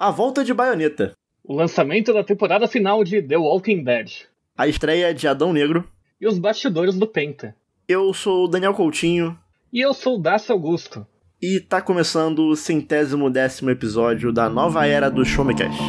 A volta de Bayonetta. O lançamento da temporada final de The Walking Dead. A estreia de Adão Negro. E os bastidores do Penta. Eu sou o Daniel Coutinho. E eu sou o Dácio Augusto. E tá começando o centésimo décimo episódio da nova era do Showmecast.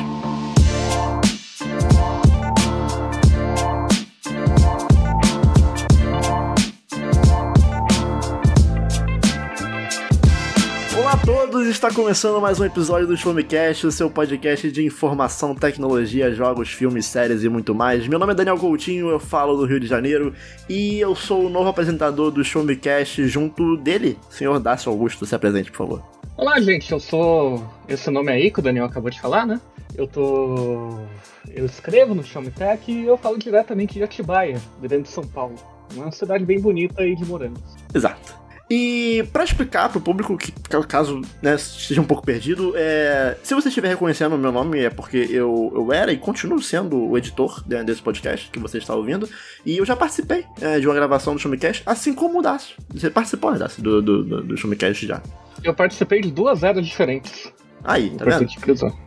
Está começando mais um episódio do Showmecast, o seu podcast de informação, tecnologia, jogos, filmes, séries e muito mais. Meu nome é Daniel Coutinho, eu falo do Rio de Janeiro e eu sou o novo apresentador do Showmecast junto dele, senhor Dácio Augusto. Se apresente, por favor. Olá, gente, eu sou esse nome aí que o Daniel acabou de falar, né? Eu tô. Eu escrevo no Showmetech e eu falo diretamente de Atibaia, grande São Paulo. Uma cidade bem bonita aí de morangos. Exato. E para explicar pro público que caso né, esteja um pouco perdido, é, se você estiver reconhecendo o meu nome é porque eu, eu era e continuo sendo o editor desse podcast que você está ouvindo. E eu já participei é, de uma gravação do Showmecast, assim como o Dácio. Você participou, né, Dácio, do, do, do, do Showmecast já? Eu participei de duas eras diferentes. Aí, tá vendo?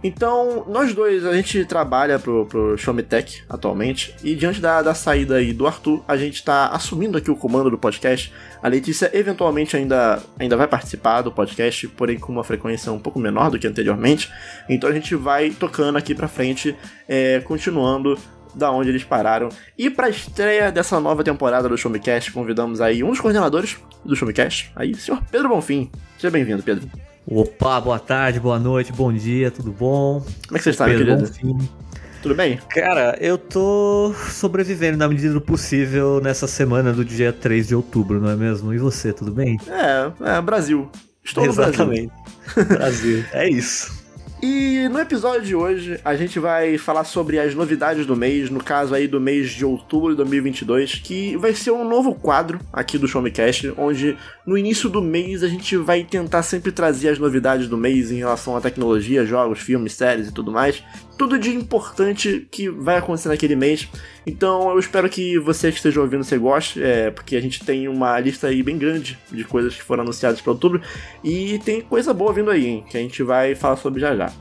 Então, nós dois, a gente trabalha pro, pro Showmetech atualmente, e diante da, da saída aí do Arthur, a gente tá assumindo aqui o comando do podcast. A Letícia eventualmente ainda, ainda vai participar do podcast, porém com uma frequência um pouco menor do que anteriormente. Então a gente vai tocando aqui pra frente, é, continuando da onde eles pararam. E para estreia dessa nova temporada do Showmecast, convidamos aí um dos coordenadores do Showmecast, aí, o senhor Pedro Bonfim. Seja bem-vindo, Pedro. Opa, boa tarde, boa noite, bom dia, tudo bom? Como é que você está, meu querido? Tudo bem? Cara, eu tô sobrevivendo na medida do possível nessa semana do dia 3 de outubro, não é mesmo? E você, tudo bem? É, é Brasil. Estou Exatamente. no Brasil. Brasil. é isso. E no episódio de hoje a gente vai falar sobre as novidades do mês, no caso aí do mês de outubro de 2022, que vai ser um novo quadro aqui do Showmecast, onde no início do mês a gente vai tentar sempre trazer as novidades do mês em relação à tecnologia, jogos, filmes, séries e tudo mais. Tudo de importante que vai acontecer naquele mês. Então eu espero que você que esteja ouvindo você goste, é, porque a gente tem uma lista aí bem grande de coisas que foram anunciadas para outubro e tem coisa boa vindo aí, hein, que a gente vai falar sobre já já.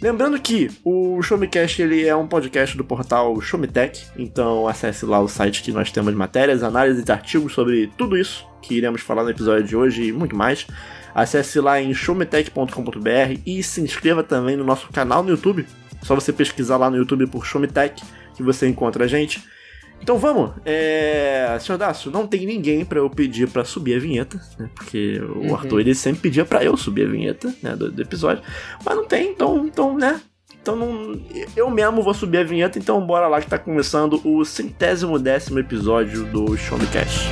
Lembrando que o Showmecast ele é um podcast do portal Showmetech, então acesse lá o site que nós temos matérias, análises e artigos sobre tudo isso que iremos falar no episódio de hoje e muito mais. Acesse lá em showmetech.com.br e se inscreva também no nosso canal no YouTube. Só você pesquisar lá no YouTube por Showmetech que você encontra a gente. Então vamos, é... senhor Dácio, não tem ninguém para eu pedir para subir a vinheta, né? Porque o uhum. Arthur ele sempre pedia para eu subir a vinheta, né, do, do, episódio, mas não tem, então, então, né? Então não, eu mesmo vou subir a vinheta, então bora lá que tá começando o centésimo décimo episódio do Show Me Cash.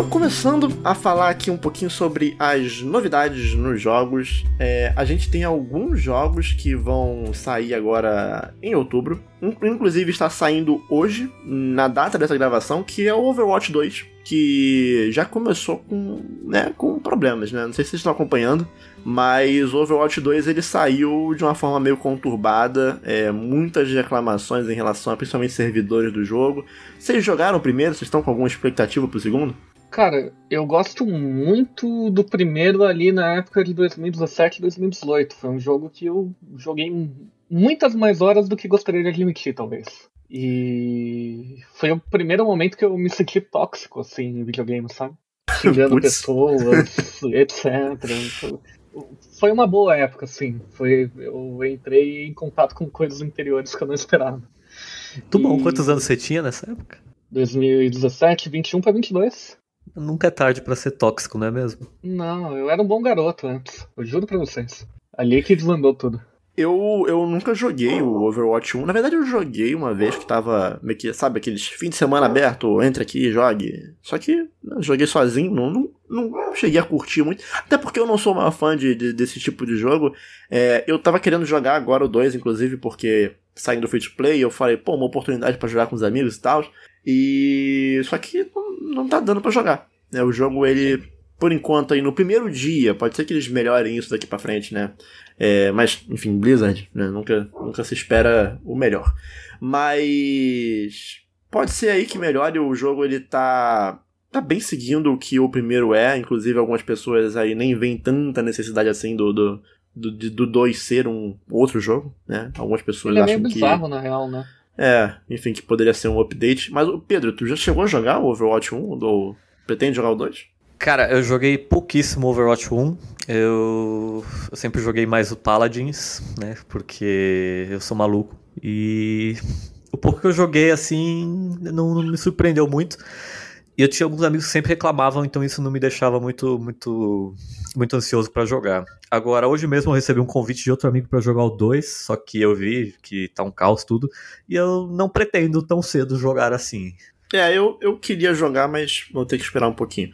Começando a falar aqui um pouquinho sobre as novidades nos jogos, é, a gente tem alguns jogos que vão sair agora em outubro. Inclusive está saindo hoje, na data dessa gravação, que é o Overwatch 2, que já começou com, né, com problemas, né? Não sei se vocês estão acompanhando, mas o Overwatch 2 ele saiu de uma forma meio conturbada, é, muitas reclamações em relação a principalmente servidores do jogo. Vocês jogaram o primeiro? Vocês estão com alguma expectativa pro segundo? Cara, eu gosto muito do primeiro ali na época de 2017 2018. Foi um jogo que eu joguei muitas mais horas do que gostaria de admitir, talvez. E foi o primeiro momento que eu me senti tóxico, assim, em videogame, sabe? Xingando pessoas, etc. Foi uma boa época, assim. Foi, eu entrei em contato com coisas interiores que eu não esperava. Tu bom, e... quantos anos você tinha nessa época? 2017, 21 para 22. Nunca é tarde para ser tóxico, não é mesmo? Não, eu era um bom garoto antes. Eu juro pra vocês. Ali que desandou tudo. Eu, eu nunca joguei o Overwatch 1. Na verdade, eu joguei uma vez que tava meio que, sabe, aqueles fim de semana aberto, entre aqui e jogue. Só que eu joguei sozinho, não, não, não cheguei a curtir muito. Até porque eu não sou uma fã de, de desse tipo de jogo. É, eu tava querendo jogar agora o 2, inclusive, porque saindo do free to play, eu falei, pô, uma oportunidade para jogar com os amigos e tal. E. Só que não, não tá dando para jogar. Né? O jogo, ele, por enquanto, aí no primeiro dia, pode ser que eles melhorem isso daqui para frente, né? É, mas, enfim, Blizzard, né? Nunca, nunca se espera o melhor. Mas. Pode ser aí que melhore o jogo, ele tá. Tá bem seguindo o que o primeiro é, inclusive algumas pessoas aí nem veem tanta necessidade assim do, do, do 2 ser um outro jogo, né? Algumas pessoas Ele é acham meio que. bizarro, na real, né? É, enfim, que poderia ser um update. Mas, Pedro, tu já chegou a jogar o Overwatch 1? Ou pretende jogar o 2? Cara, eu joguei pouquíssimo Overwatch 1. Eu, eu sempre joguei mais o Paladins, né? Porque eu sou maluco. E o pouco que eu joguei, assim, não, não me surpreendeu muito. E eu tinha alguns amigos que sempre reclamavam, então isso não me deixava muito, muito, muito ansioso para jogar. Agora, hoje mesmo eu recebi um convite de outro amigo para jogar o 2, só que eu vi que tá um caos tudo, e eu não pretendo tão cedo jogar assim. É, eu, eu queria jogar, mas vou ter que esperar um pouquinho.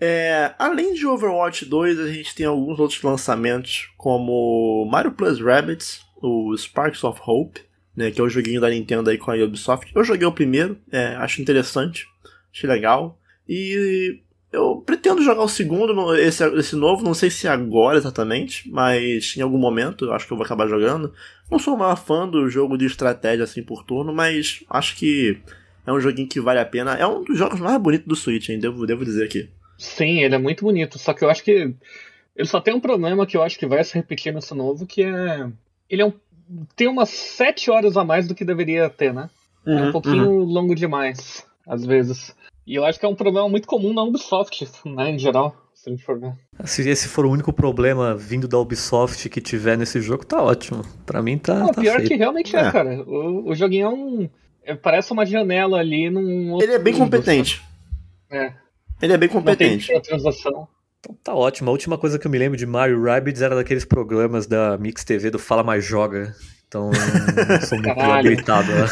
É, além de Overwatch 2, a gente tem alguns outros lançamentos, como Mario Plus Rabbids, o Sparks of Hope, né, que é o joguinho da Nintendo aí com a Ubisoft. Eu joguei o primeiro, é, acho interessante, achei legal. E eu pretendo jogar o segundo, esse, esse novo, não sei se agora exatamente, mas em algum momento eu acho que eu vou acabar jogando. Não sou uma fã do jogo de estratégia assim por turno, mas acho que é um joguinho que vale a pena. É um dos jogos mais bonitos do Switch, hein? Devo, devo dizer aqui. Sim, ele é muito bonito, só que eu acho que ele só tem um problema que eu acho que vai se repetir nesse novo, que é ele é um, tem umas 7 horas a mais do que deveria ter, né? Uhum, é um pouquinho uhum. longo demais, às vezes. E eu acho que é um problema muito comum na Ubisoft, né, em geral, se a gente for ver. Se esse for o único problema vindo da Ubisoft que tiver nesse jogo, tá ótimo. Pra mim tá. Não, tá pior feito. que realmente é, é cara. O, o joguinho é um. É, parece uma janela ali num. Ele é bem mundo, competente. É. Ele é bem competente. Não tem transação. Então tá ótimo. A última coisa que eu me lembro de Mario Rabbids era daqueles programas da Mix TV do Fala Mais Joga. Então não sou muito Caralho. habilitado a.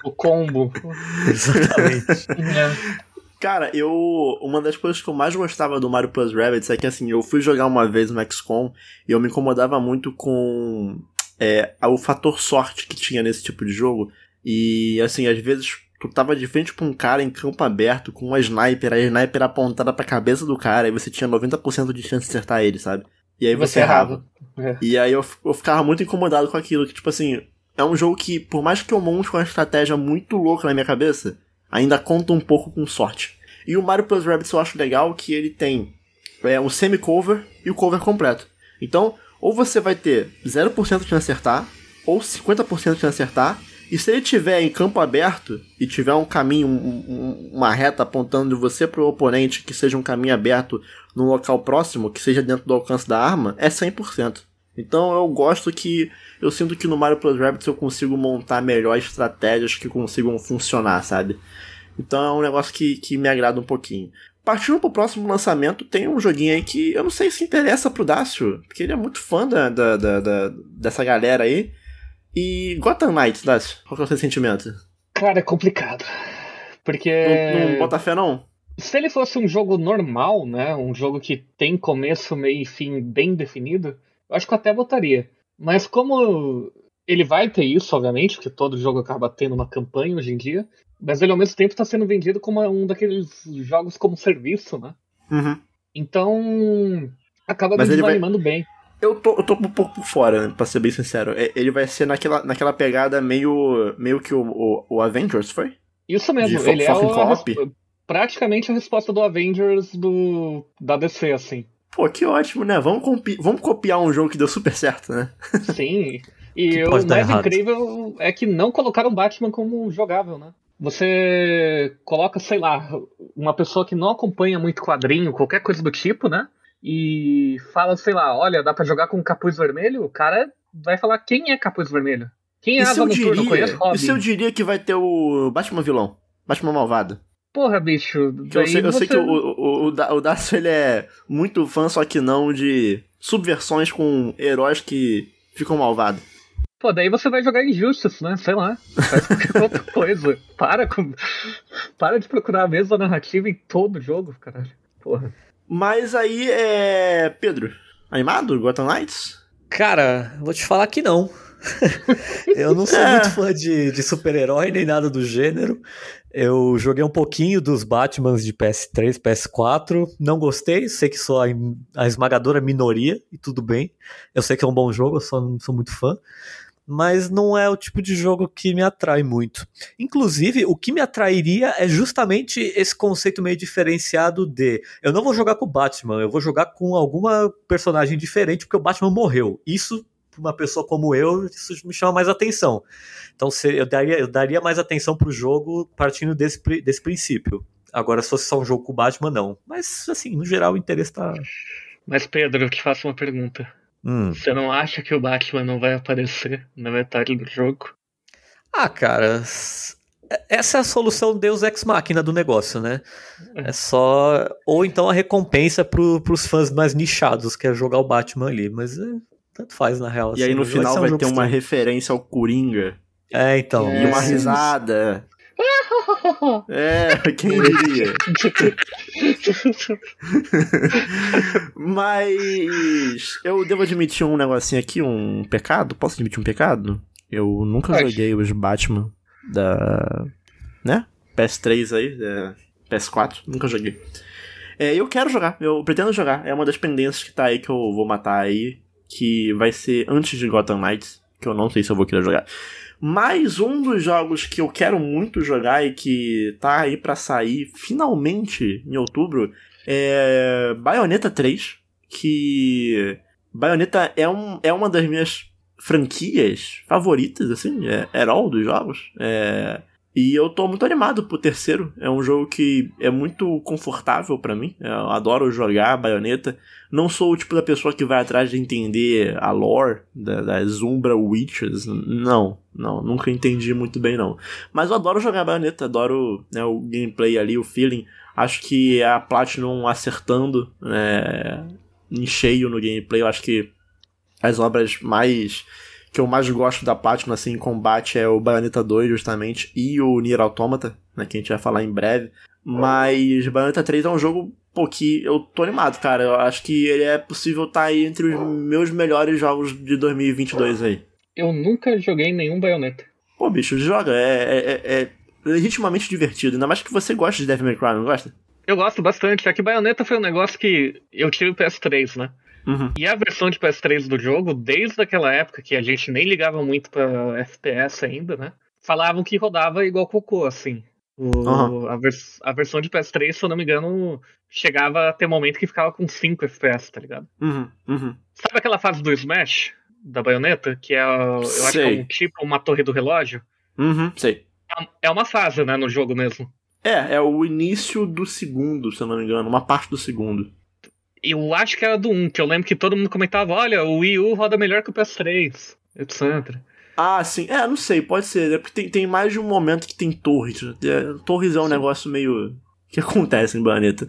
O combo. Exatamente. É. Cara, eu. Uma das coisas que eu mais gostava do Mario Plus Rabbids é que assim, eu fui jogar uma vez no XCOM e eu me incomodava muito com é, o fator sorte que tinha nesse tipo de jogo. E assim, às vezes tu tava de frente pra um cara em campo aberto com uma sniper, a sniper apontada pra cabeça do cara, e você tinha 90% de chance de acertar ele, sabe? E aí você, Você errava. É. E aí eu, eu ficava muito incomodado com aquilo, que tipo assim, é um jogo que, por mais que eu monte uma estratégia muito louca na minha cabeça, ainda conta um pouco com sorte. E o Mario Plus Rabbids eu acho legal que ele tem é, um semi-cover e o cover completo. Então, ou você vai ter 0% de acertar, ou 50% de acertar, e se ele tiver em campo aberto e tiver um caminho, um- um- uma reta apontando de você pro oponente que seja um caminho aberto num local próximo, que seja dentro do alcance da arma, é 100%. Então eu gosto que. Eu sinto que no Mario Plus Rabbids eu consigo montar melhor estratégias que consigam funcionar, sabe? Então é um negócio que, que me agrada um pouquinho. Partindo pro próximo lançamento, tem um joguinho aí que eu não sei se interessa pro Dácio, porque ele é muito fã da, da, da- da- dessa galera aí. E Gotham Knights, Dácio, qual que é o seu sentimento? Cara, é complicado. Porque. Não, não bota fé, não? Se ele fosse um jogo normal, né? Um jogo que tem começo, meio e fim bem definido, eu acho que eu até botaria. Mas como ele vai ter isso, obviamente, porque todo jogo acaba tendo uma campanha hoje em dia, mas ele ao mesmo tempo está sendo vendido como um daqueles jogos como serviço, né? Uhum. Então acaba Mas me ele vai- desanimando bem. Eu tô, eu tô um pouco por fora, né, pra ser bem sincero. É- Ele vai ser naquela, naquela pegada meio, meio que o, o, o Avengers, foi? Isso mesmo, De fo- ele é o- praticamente a resposta do Avengers do da DC, assim. Pô, que ótimo, né? Vamos, vamos copiar um jogo que deu super certo, né? Sim. E o mais errado. incrível é que não colocaram Batman como jogável, né? Você coloca, sei lá, uma pessoa que não acompanha muito quadrinho, qualquer coisa do tipo, né? E fala, sei lá, olha, dá pra jogar com capuz vermelho? O cara vai falar quem é capuz vermelho? Quem é se, Asa eu diria, Conheço Robin. se eu diria que vai ter o Batman vilão? Batman malvado? Porra, bicho. Eu sei, eu sei você- que o, o, o, o ele é muito fã, só que não de subversões com heróis que ficou malvado. Pô, daí você vai jogar Injustice, né? Sei lá. Faz qualquer outra coisa. Para com. Para de procurar a mesma narrativa em todo jogo, caralho. Porra. Mas aí é. Pedro, animado? Gotham Knights? Cara, vou te falar que não. eu não sou é. muito fã de, de super-herói nem nada do gênero. Eu joguei um pouquinho dos Batmans de PS3, PS4. Não gostei, sei que sou a, a esmagadora minoria e tudo bem. Eu sei que é um bom jogo, eu só não sou muito fã mas não é o tipo de jogo que me atrai muito. Inclusive, o que me atrairia é justamente esse conceito meio diferenciado de eu não vou jogar com o Batman, eu vou jogar com alguma personagem diferente porque o Batman morreu. Isso uma pessoa como eu, isso me chama mais atenção. Então eu daria, eu daria mais atenção pro jogo partindo desse, desse princípio. Agora, se fosse só um jogo com o Batman, não. Mas, assim, no geral, o interesse tá. Mas, Pedro, eu te faço uma pergunta. Hum. Você não acha que o Batman não vai aparecer na metade do jogo? Ah, cara. Essa é a solução Deus Ex Machina do negócio, né? É, é só. Ou então a recompensa pro, pros fãs mais nichados, que é jogar o Batman ali. Mas é, tanto faz, na real. E assim, aí no final vai, um vai ter uma referência ao Coringa. É, então. E uma risada. É, quem diria? Mas eu devo admitir um negocinho aqui, um pecado. Posso admitir um pecado? Eu nunca Pode. joguei os Batman da. né? PS3 aí, é, PS4, nunca joguei. É, eu quero jogar, eu pretendo jogar. É uma das pendências que tá aí que eu vou matar aí. Que vai ser antes de Gotham Knights. Que eu não sei se eu vou querer jogar. Mais um dos jogos que eu quero muito jogar e que tá aí para sair finalmente em outubro é Bayonetta 3, que Bayonetta é, um, é uma das minhas franquias favoritas, assim, é herói dos jogos. É, e eu tô muito animado pro terceiro. É um jogo que é muito confortável para mim. Eu adoro jogar baioneta. Não sou o tipo da pessoa que vai atrás de entender a lore das Umbra Witches. Não, não, nunca entendi muito bem não. Mas eu adoro jogar baioneta, adoro né, o gameplay ali, o feeling. Acho que a Platinum acertando né, em cheio no gameplay. Eu acho que as obras mais que eu mais gosto da Platinum, assim, em combate é o Bayonetta 2, justamente, e o Nier Automata, né, que a gente vai falar em breve. Mas Bayonetta 3 é um jogo, pô, que eu tô animado, cara. Eu acho que ele é possível estar tá aí entre os meus melhores jogos de 2022 aí. Eu nunca joguei nenhum Bayonetta. Pô, bicho, joga. É, é, é legitimamente divertido. Ainda mais que você gosta de Devil May Cry, não gosta? Eu gosto bastante. É que Bayonetta foi um negócio que eu tive o PS3, né? Uhum. E a versão de PS3 do jogo, desde aquela época que a gente nem ligava muito pra FPS ainda, né? Falavam que rodava igual cocô, assim. O, uhum. a, vers a, versão de PS3, se eu não me engano, chegava a ter momento que ficava com 5 FPS, tá ligado? Uhum. Uhum. Sabe aquela fase do Smash, da baioneta? Que é, eu acho que é um tipo, uma torre do relógio? Uhum, sei. É, é uma fase, né, no jogo mesmo. É, é o início do segundo, se eu não me engano, uma parte do segundo. Eu acho que era do 1, que eu lembro que todo mundo comentava: olha, o Wii U roda melhor que o PS3, etc. Ah, sim. É, não sei, pode ser. É porque tem, tem mais de um momento que tem torres. É, torres é um sim. negócio meio. que acontece em Bayonetta.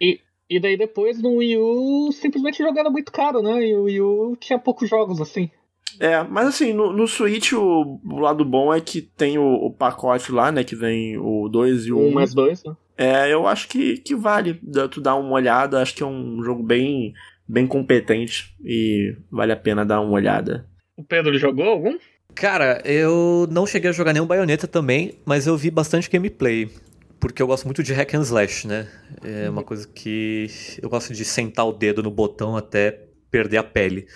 E, e daí depois no Wii U simplesmente jogando muito caro, né? E o Wii U tinha poucos jogos assim. É, mas assim, no, no Switch o, o lado bom é que tem o, o, pacote lá, né? Que vem o 2 e o 1. Um mais 2, né? É, eu acho que, que vale tu dar uma olhada. Acho que é um jogo bem, bem competente e vale a pena dar uma olhada. O Pedro jogou algum? Cara, eu não cheguei a jogar nenhum Bayonetta também, mas eu vi bastante gameplay. Porque eu gosto muito de hack and slash, né? É uma coisa que eu gosto de sentar o dedo no botão até perder a pele.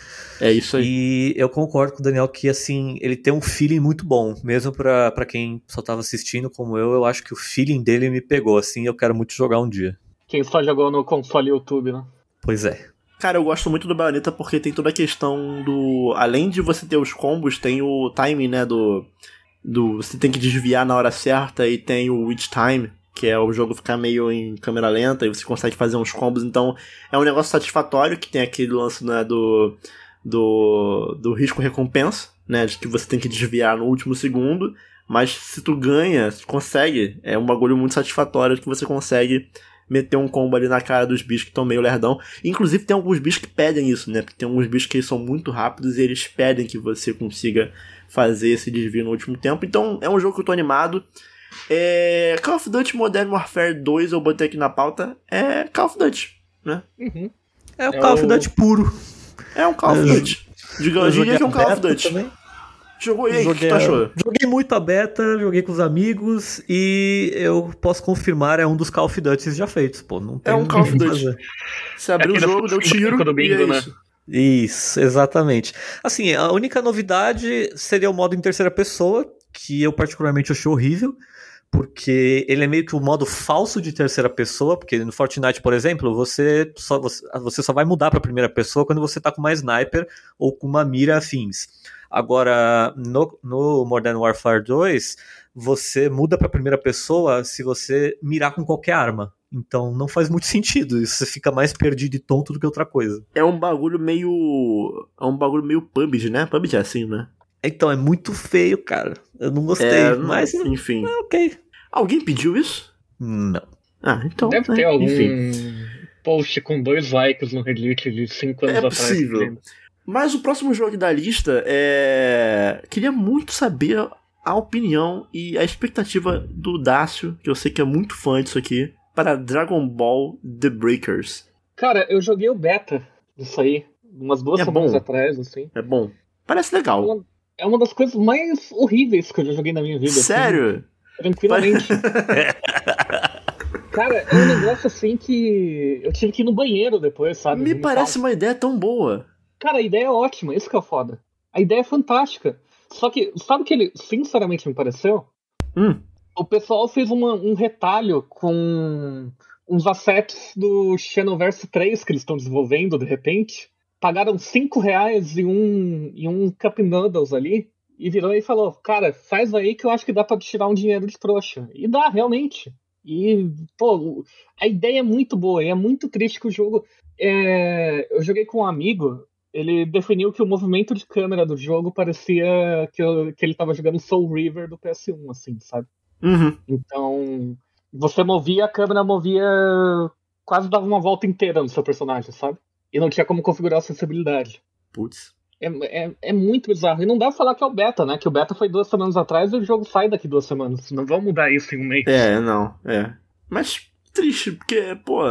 É isso aí. E eu concordo com o Daniel que, assim, ele tem um feeling muito bom. Mesmo para quem só tava assistindo como eu, eu acho que o feeling dele me pegou, assim, eu quero muito jogar um dia. Quem só jogou no console YouTube, né? Pois é. Cara, eu gosto muito do Bayonetta porque tem toda a questão do... Além de você ter os combos, tem o timing, né, do... do você tem que desviar na hora certa e tem o witch time, que é o jogo ficar meio em câmera lenta e você consegue fazer uns combos, então é um negócio satisfatório que tem aquele lance né, do, do, do risco-recompensa, né, de que você tem que desviar no último segundo, mas se tu ganha, se tu consegue, é um bagulho muito satisfatório que você consegue meter um combo ali na cara dos bichos que estão meio lerdão. Inclusive tem alguns bichos que pedem isso, né? Porque tem alguns bichos que são muito rápidos e eles pedem que você consiga fazer esse desvio no último tempo. Então é um jogo que eu tô animado. É... Call of Duty Modern Warfare 2 eu botei aqui na pauta. É Call of Duty, né? Uhum. É o é Call of Duty puro. É um Call of Duty. Diga, diria que é um Call of Duty. Também. Jogou e aí, o que tu achou? Joguei muito a beta, joguei com os amigos e eu posso confirmar, é um dos Call of Duty já feitos, pô. Não tem é um Call of Duty. Você abriu é o jogo, deu tiro do bingo, e é né? isso. Isso, exatamente. Assim, a única novidade seria o modo em terceira pessoa, que eu particularmente achei horrível, porque ele é meio que o um modo falso de terceira pessoa, porque no Fortnite, por exemplo, você só, você, só vai mudar para primeira pessoa quando você tá com uma sniper ou com uma mira afins. Agora, no, no Modern Warfare 2, você muda para primeira pessoa se você mirar com qualquer arma. Então não faz muito sentido. Isso você fica mais perdido e tonto do que outra coisa. É um bagulho meio. É um bagulho meio PUBG, né? PUBG é assim, né? Então, é muito feio, cara. Eu não gostei, é, mas. Enfim. É, ok. Alguém pediu isso? Não. Ah, então. Deve né? ter algum enfim. post com dois likes no Reddit de 5 anos é atrás. É possível. Mas o próximo jogo da lista é. Queria muito saber a opinião e a expectativa do Dácio, que eu sei que é muito fã disso aqui, para Dragon Ball The Breakers. Cara, eu joguei o beta disso aí, umas duas é semanas bom. atrás, assim. É bom. Parece legal. É uma, das coisas mais horríveis que eu já joguei na minha vida. Assim. Sério? Assim, tranquilamente. Cara, é um negócio assim que eu tive que ir no banheiro depois, sabe? Me parece uma ideia tão boa. Cara, a ideia é ótima, isso que é o foda. A ideia é fantástica. Só que, sabe o que ele sinceramente me pareceu? Hum. O pessoal fez uma, um retalho com uns assets do Xenoverse 3 que eles estão desenvolvendo de repente. Pagaram 5 reais e um, e um Cup Noodles ali. E virou e falou: Cara, faz aí que eu acho que dá pra tirar um dinheiro de trouxa. E dá, realmente. E, pô, a ideia é muito boa. E é muito triste que o jogo. É... Eu joguei com um amigo ele definiu que o movimento de câmera do jogo parecia que, eu, que ele estava jogando Soul River do PS1, assim, sabe? Uhum. Então, você movia, a câmera movia. quase dava uma volta inteira no seu personagem, sabe? E não tinha como configurar a acessibilidade. Putz. É, é, é, muito bizarro. E não dá pra falar que é o beta, né? Que o beta foi duas semanas atrás e o jogo sai daqui duas semanas. Não vão mudar isso em um mês. É, não, é. Mas triste, porque, pô,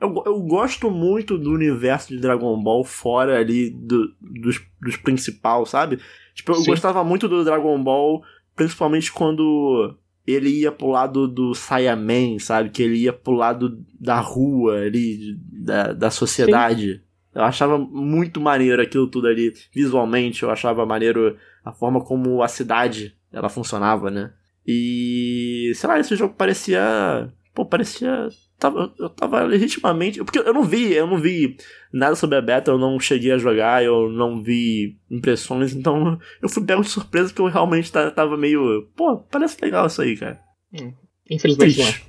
eu, eu gosto muito do universo de Dragon Ball fora ali do, dos, dos principais, sabe? Tipo, eu Sim. gostava muito do Dragon Ball, principalmente quando ele ia pro lado do Saiyaman, sabe? Que ele ia pro lado da rua ali, da, da sociedade. Sim. Eu achava muito maneiro aquilo tudo ali, visualmente, eu achava maneiro a forma como a cidade ela funcionava, né? E, sei lá, esse jogo parecia. Pô, parecia tava, eu tava legitimamente. Porque eu não vi, eu não vi nada sobre a beta, eu não cheguei a jogar, eu não vi impressões, então eu fui pego de surpresa porque eu realmente tava meio. Pô, parece legal isso aí, cara. Hum, infelizmente Triste.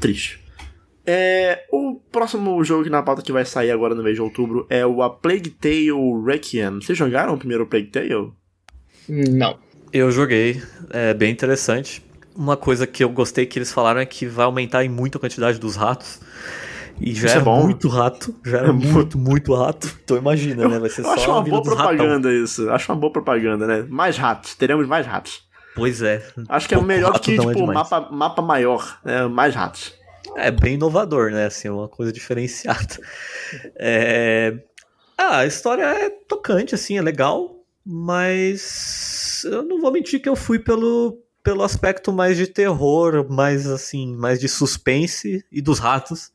Triste. É, o próximo jogo que na pauta que vai sair agora no mês de outubro é o A Plague Tale Requiem. Vocês jogaram o primeiro Plague Tale? Não. Eu joguei, é bem interessante. Uma coisa que eu gostei que eles falaram é que vai aumentar em muito a quantidade dos ratos. E já Isso é, é muito rato, já é, é muito, muito rato. Então imagina, né? Vai ser eu só acho uma boa propaganda ratão. isso. Acho uma boa propaganda, né? Mais ratos, teremos mais ratos. Pois é. Acho que é melhor do que, tipo, é mapa, mapa maior, né? Mais ratos. É bem inovador, né? Assim, uma coisa diferenciada. É... Ah, a história é tocante, assim, é legal, mas eu não vou mentir que eu fui pelo, pelo aspecto mais de terror, mais assim, mais de suspense e dos ratos.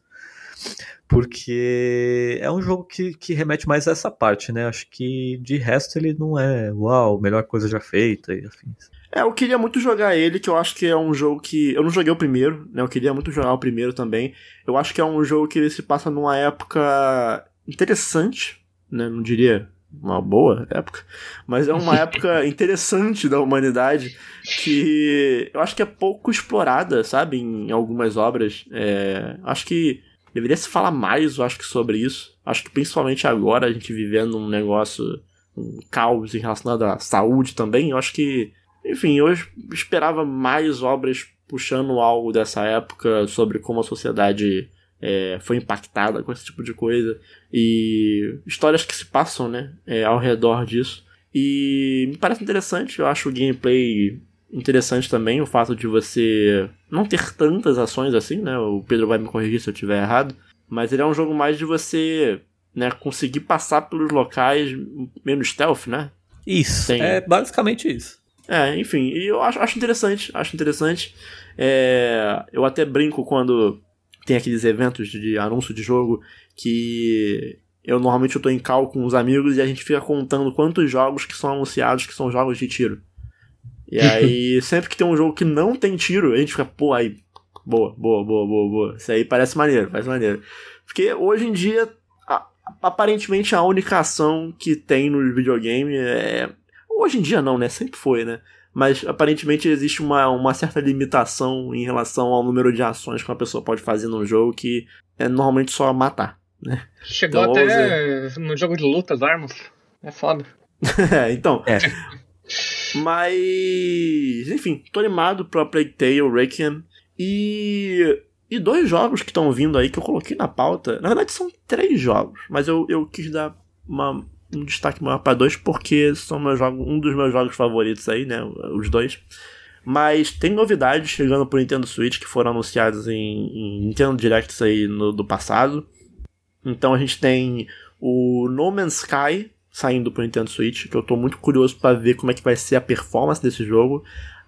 Porque é um jogo que, que remete mais a essa parte, né? Acho que de resto ele não é, uau, melhor coisa já feita e afins. É, eu queria muito jogar ele, que eu acho que é um jogo que. Eu não joguei o primeiro, né? Eu queria muito jogar o primeiro também. Eu acho que é um jogo que ele se passa numa época interessante, né? Não diria uma boa época, mas é uma época interessante da humanidade que eu acho que é pouco explorada, sabe, em algumas obras. É, acho que deveria se falar mais, eu acho que sobre isso. Acho que principalmente agora a gente vivendo um negócio, um caos relacionado à saúde também. Eu acho que, enfim, eu esperava mais obras puxando algo dessa época sobre como a sociedade é, foi impactada com esse tipo de coisa. E histórias que se passam, né, é, ao redor disso. E me parece interessante, eu acho o gameplay interessante também, o fato de você não ter tantas ações assim, né? O Pedro vai me corrigir se eu estiver errado. Mas ele é um jogo mais de você né, conseguir passar pelos locais menos stealth, né? Isso, Tem... é basicamente isso. É, enfim, e eu acho, acho interessante, acho interessante. É, eu até brinco quando tem aqueles eventos de anúncio de jogo que eu normalmente eu tô em cal com os amigos e a gente fica contando quantos jogos que são anunciados que são jogos de tiro. E aí, sempre que tem um jogo que não tem tiro, a gente fica, pô, aí, boa, boa, boa, boa, boa. Isso aí parece maneiro, parece maneiro. Porque hoje em dia, a, aparentemente a única ação que tem no videogame é Hoje em dia não, né? Sempre foi, né? Mas aparentemente existe uma, uma certa limitação em relação ao número de ações que uma pessoa pode fazer num jogo que é normalmente só matar, né? Chegou então, até no jogo de luta as armas. É foda. é, então. É. Mas, enfim, tô animado pra Plague Tale, Requiem. E e dois jogos que estão vindo aí que eu coloquei na pauta. Na verdade, são três jogos, mas eu, eu quis dar uma, um destaque maior para dois, porque são meus jogos, um dos meus jogos favoritos aí, né? Os dois. Mas tem novidades chegando pro Nintendo Switch que foram anunciadas em, em Nintendo Directs aí no, do passado. Então a gente tem o No Man's Sky saindo pro Nintendo Switch, que eu tô muito curioso para ver como é que vai ser a performance desse jogo.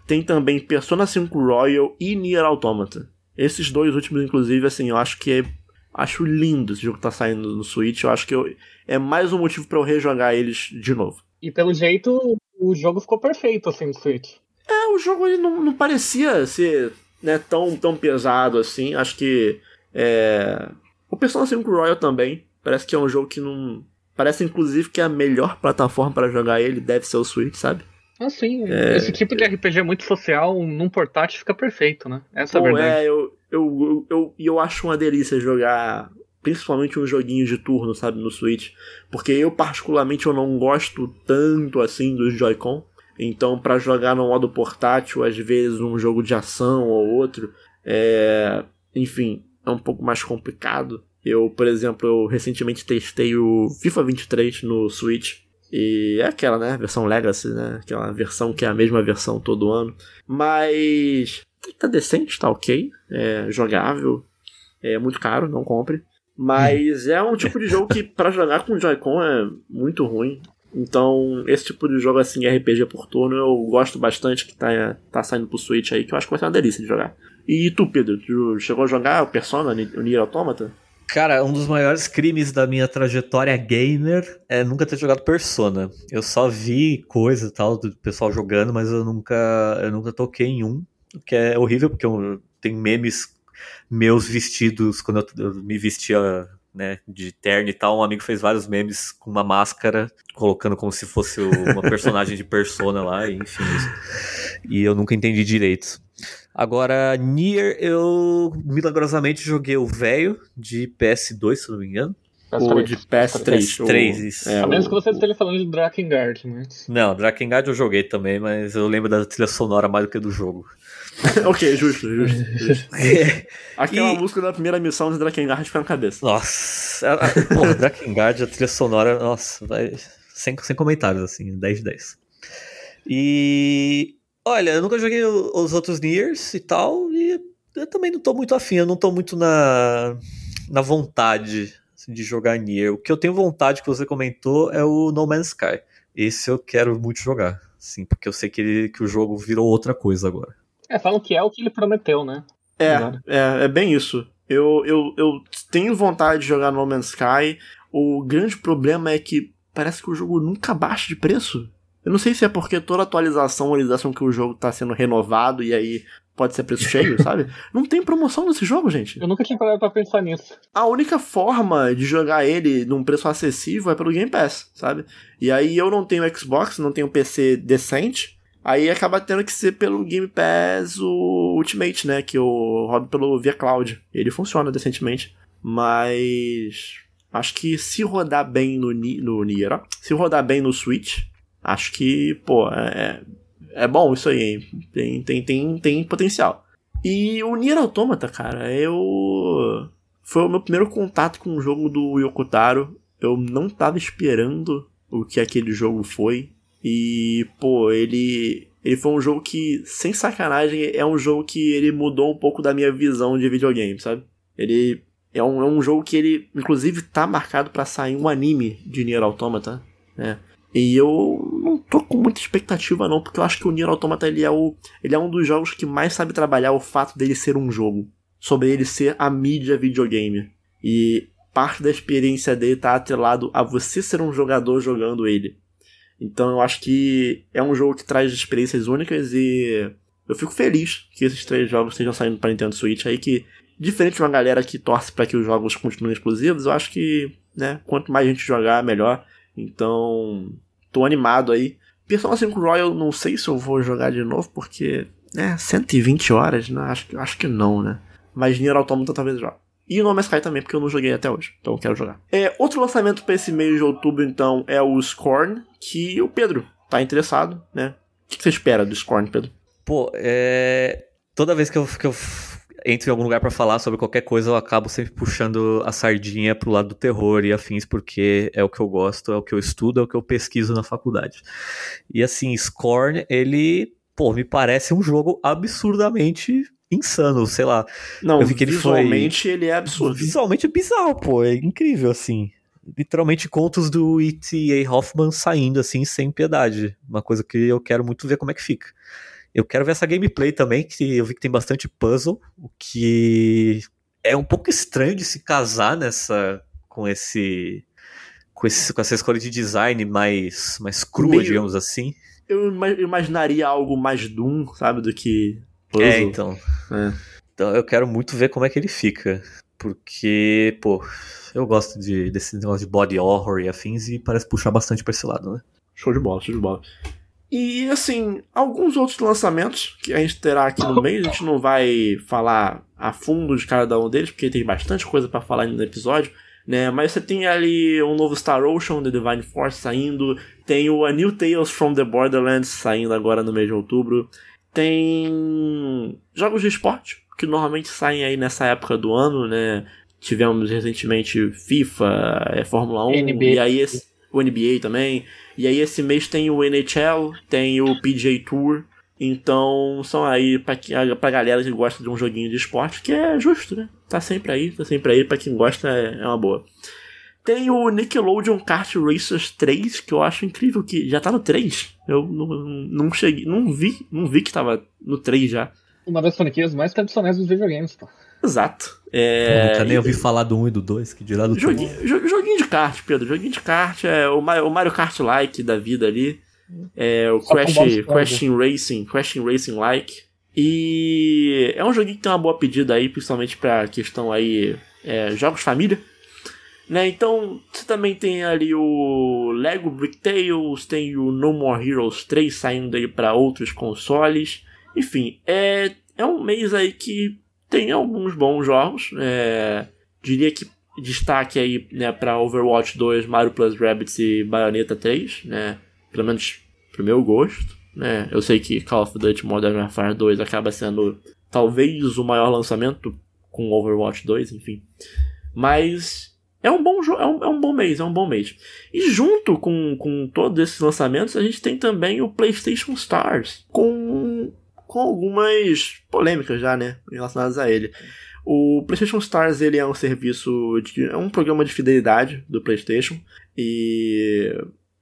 Tem também Persona 5 Royal e Nier Automata. Esses dois últimos, inclusive, assim, eu acho que é Acho lindo esse jogo que tá saindo no Switch. Eu acho que eu, é mais um motivo para eu rejogar eles de novo. E pelo jeito, o jogo ficou perfeito assim no Switch. É, o jogo ele não, não parecia ser né, tão, tão pesado assim. Acho que. É... O Persona 5 Royal também. Parece que é um jogo que não. Parece inclusive que é a melhor plataforma para jogar ele deve ser o Switch, sabe? Ah, sim. É... Esse tipo de RPG muito social num portátil fica perfeito, né? Essa Pô, é a verdade. É, eu, eu, eu, eu acho uma delícia jogar principalmente um joguinho de turno, sabe, no Switch, porque eu particularmente eu não gosto tanto assim dos Joy-Con. Então, para jogar no modo portátil, às vezes um jogo de ação ou outro, é, enfim, é um pouco mais complicado. Eu, por exemplo, eu recentemente testei o FIFA 23 no Switch. E é aquela, né? Versão Legacy, né? Aquela versão que é a mesma versão todo ano. Mas tá decente, tá ok, é jogável, é muito caro, não compre. Mas é um tipo de jogo que para jogar com Joy-Con é muito ruim. Então, esse tipo de jogo assim, RPG por turno, eu gosto bastante que tá, tá saindo pro Switch aí, que eu acho que vai ser uma delícia de jogar. E tu, Pedro, tu chegou a jogar o Persona, o Nier Automata? Cara, um dos maiores crimes da minha trajetória gamer é nunca ter jogado Persona. Eu só vi coisa e tal do pessoal jogando, mas eu nunca, eu nunca toquei em um o que é horrível, porque tenho memes meus vestidos, quando eu, me vestia né, de terno e tal, um amigo fez vários memes com uma máscara, colocando como se fosse uma personagem de Persona lá, e, enfim. E eu nunca entendi direito. Agora, Nier, eu milagrosamente joguei o velho de PS2, se não me engano. Ou de PS3. PS3, isso. É, a menos que você esteja falando de Drakengard, mas... Não, Drakengard eu joguei também, mas eu lembro da trilha sonora mais do que do jogo. ok, justo, justo. justo. É. Aquela e... música da primeira missão de Drakengard fica na cabeça. Nossa, a, a, porra, Drakengard, a trilha sonora, nossa, vai, sem, sem comentários, assim, 10 de 10. E. Olha, eu nunca joguei os outros Niers e tal, e eu também não tô muito afim, eu não tô muito na, na vontade de jogar Nier. O que eu tenho vontade, que você comentou, é o No Man's Sky. Esse eu quero muito jogar, sim, porque eu sei que, ele, que o jogo virou outra coisa agora. É, falam que é o que ele prometeu, né? É, é, é bem isso. Eu, eu, eu tenho vontade de jogar No Man's Sky. O grande problema é que parece que o jogo nunca baixa de preço. Eu não sei se é porque toda atualização eles acham que o jogo tá sendo renovado e aí pode ser preço cheio, sabe? Não tem promoção nesse jogo, gente. Eu nunca tinha parado pra pensar nisso. A única forma de jogar ele num preço acessível é pelo Game Pass, sabe? E aí eu não tenho Xbox, não tenho PC decente. Aí acaba tendo que ser pelo Game Pass o Ultimate, né? Que eu rodo pelo via cloud. Ele funciona decentemente. Mas. Acho que se rodar bem no, no Nier, ó, se rodar bem no Switch, acho que, pô, é, é bom isso aí? Tem, tem, tem, tem potencial. E o Nier Automata, cara, eu foi o meu primeiro contato com o jogo do Yokotaro. Eu não tava esperando o que aquele jogo foi. E, pô, ele. Ele foi um jogo que, sem sacanagem, é um jogo que ele mudou um pouco da minha visão de videogame, sabe? Ele é um, é um jogo que ele, inclusive, tá marcado para sair um anime de Nier Automata, né? E eu não tô com muita expectativa não, porque eu acho que o Nier Automata ele é, o, ele é um dos jogos que mais sabe trabalhar o fato dele ser um jogo, sobre ele ser a mídia videogame. E parte da experiência dele tá atrelado a você ser um jogador jogando ele. Então eu acho que é um jogo que traz experiências únicas e eu fico feliz que esses três jogos estejam saindo para Nintendo Switch aí que diferente de uma galera que torce para que os jogos continuem exclusivos, eu acho que, né, quanto mais gente jogar, melhor. Então, tô animado aí. Persona 5 Royal, não sei se eu vou jogar de novo, porque, né, 120 horas, né, acho, acho que não, né. Mas Nier Automata talvez jogue. E o No Man's Sky também, porque eu não joguei até hoje. Então eu quero jogar. É, outro lançamento para esse mês de outubro, então, é o Scorn, que o Pedro tá interessado, né? O que você espera do Scorn, Pedro? Pô, é. Toda vez que eu, que eu entro em algum lugar para falar sobre qualquer coisa, eu acabo sempre puxando a sardinha pro lado do terror e afins, porque é o que eu gosto, é o que eu estudo, é o que eu pesquiso na faculdade. E assim, Scorn, ele, pô, me parece um jogo absurdamente insano, sei lá. Não, eu vi que ele visualmente foi... ele é absurdo. Visualmente é bizarro, pô, é incrível, assim. Literalmente contos do E.T.A. Hoffman saindo, assim, sem piedade. Uma coisa que eu quero muito ver como é que fica. Eu quero ver essa gameplay também, que eu vi que tem bastante puzzle, o que é um pouco estranho de se casar nessa com esse com, esse, com essa escolha de design mais mais crua, Meio, digamos assim. Eu imaginaria algo mais Doom, sabe, do que puzzle. É, então. É. Então eu quero muito ver como é que ele fica, porque, pô, eu gosto de, desse negócio de body horror e afins e parece puxar bastante pra esse lado, né? Show de bola, show de bola. E assim, alguns outros lançamentos que a gente terá aqui no mês, a gente não vai falar a fundo de cada um deles, porque tem bastante coisa para falar no episódio, né? Mas você tem ali um novo Star Ocean, The Divine Force saindo, tem o A New Tales from the Borderlands saindo agora no mês de outubro, tem jogos de esporte que normalmente saem aí nessa época do ano, né? Tivemos recentemente FIFA, é, Fórmula 1, NBA. e aí esse, o NBA também. E aí esse mês tem o NHL, tem o PJ Tour. Então são aí pra, pra galera que gosta de um joguinho de esporte, que é justo, né? Tá sempre aí, tá sempre aí, pra quem gosta é, é uma boa. Tem o Nickelodeon Kart Racers 3, que eu acho incrível que já tá no 3. Eu não, não cheguei, não vi, não vi que tava no 3 já. Uma das franquias mais tradicionais dos videogames, pô. Exato. É, nunca nem ouvi falar do 1 e do 2, que dirá do joguinho, 3. Joguinho de kart, Pedro. Joguinho de kart é o Mario Kart-like da vida ali. É o Crash, Crashing Racing, Crashing Racing like. E é um joguinho que tem uma boa pedida aí, principalmente pra questão aí é, jogos família. Né, então, você também tem ali o Lego Brick Tales, tem o No More Heroes 3 saindo aí para outros consoles. Enfim, é, é um mês aí que tem alguns bons jogos. É, diria que destaque aí né, para Overwatch 2, Mario Plus Rabbids e Bayonetta 3, né? Pelo menos pro meu gosto. Né? Eu sei que Call of Duty Modern Warfare 2 acaba sendo talvez o maior lançamento com Overwatch 2, enfim. Mas é um bom é um, é um bom mês, é um bom mês. E junto com, com todos esses lançamentos, a gente tem também o PlayStation Stars, com com algumas polêmicas já, né, relacionadas a ele. O PlayStation Stars ele é um serviço de, é um programa de fidelidade do PlayStation e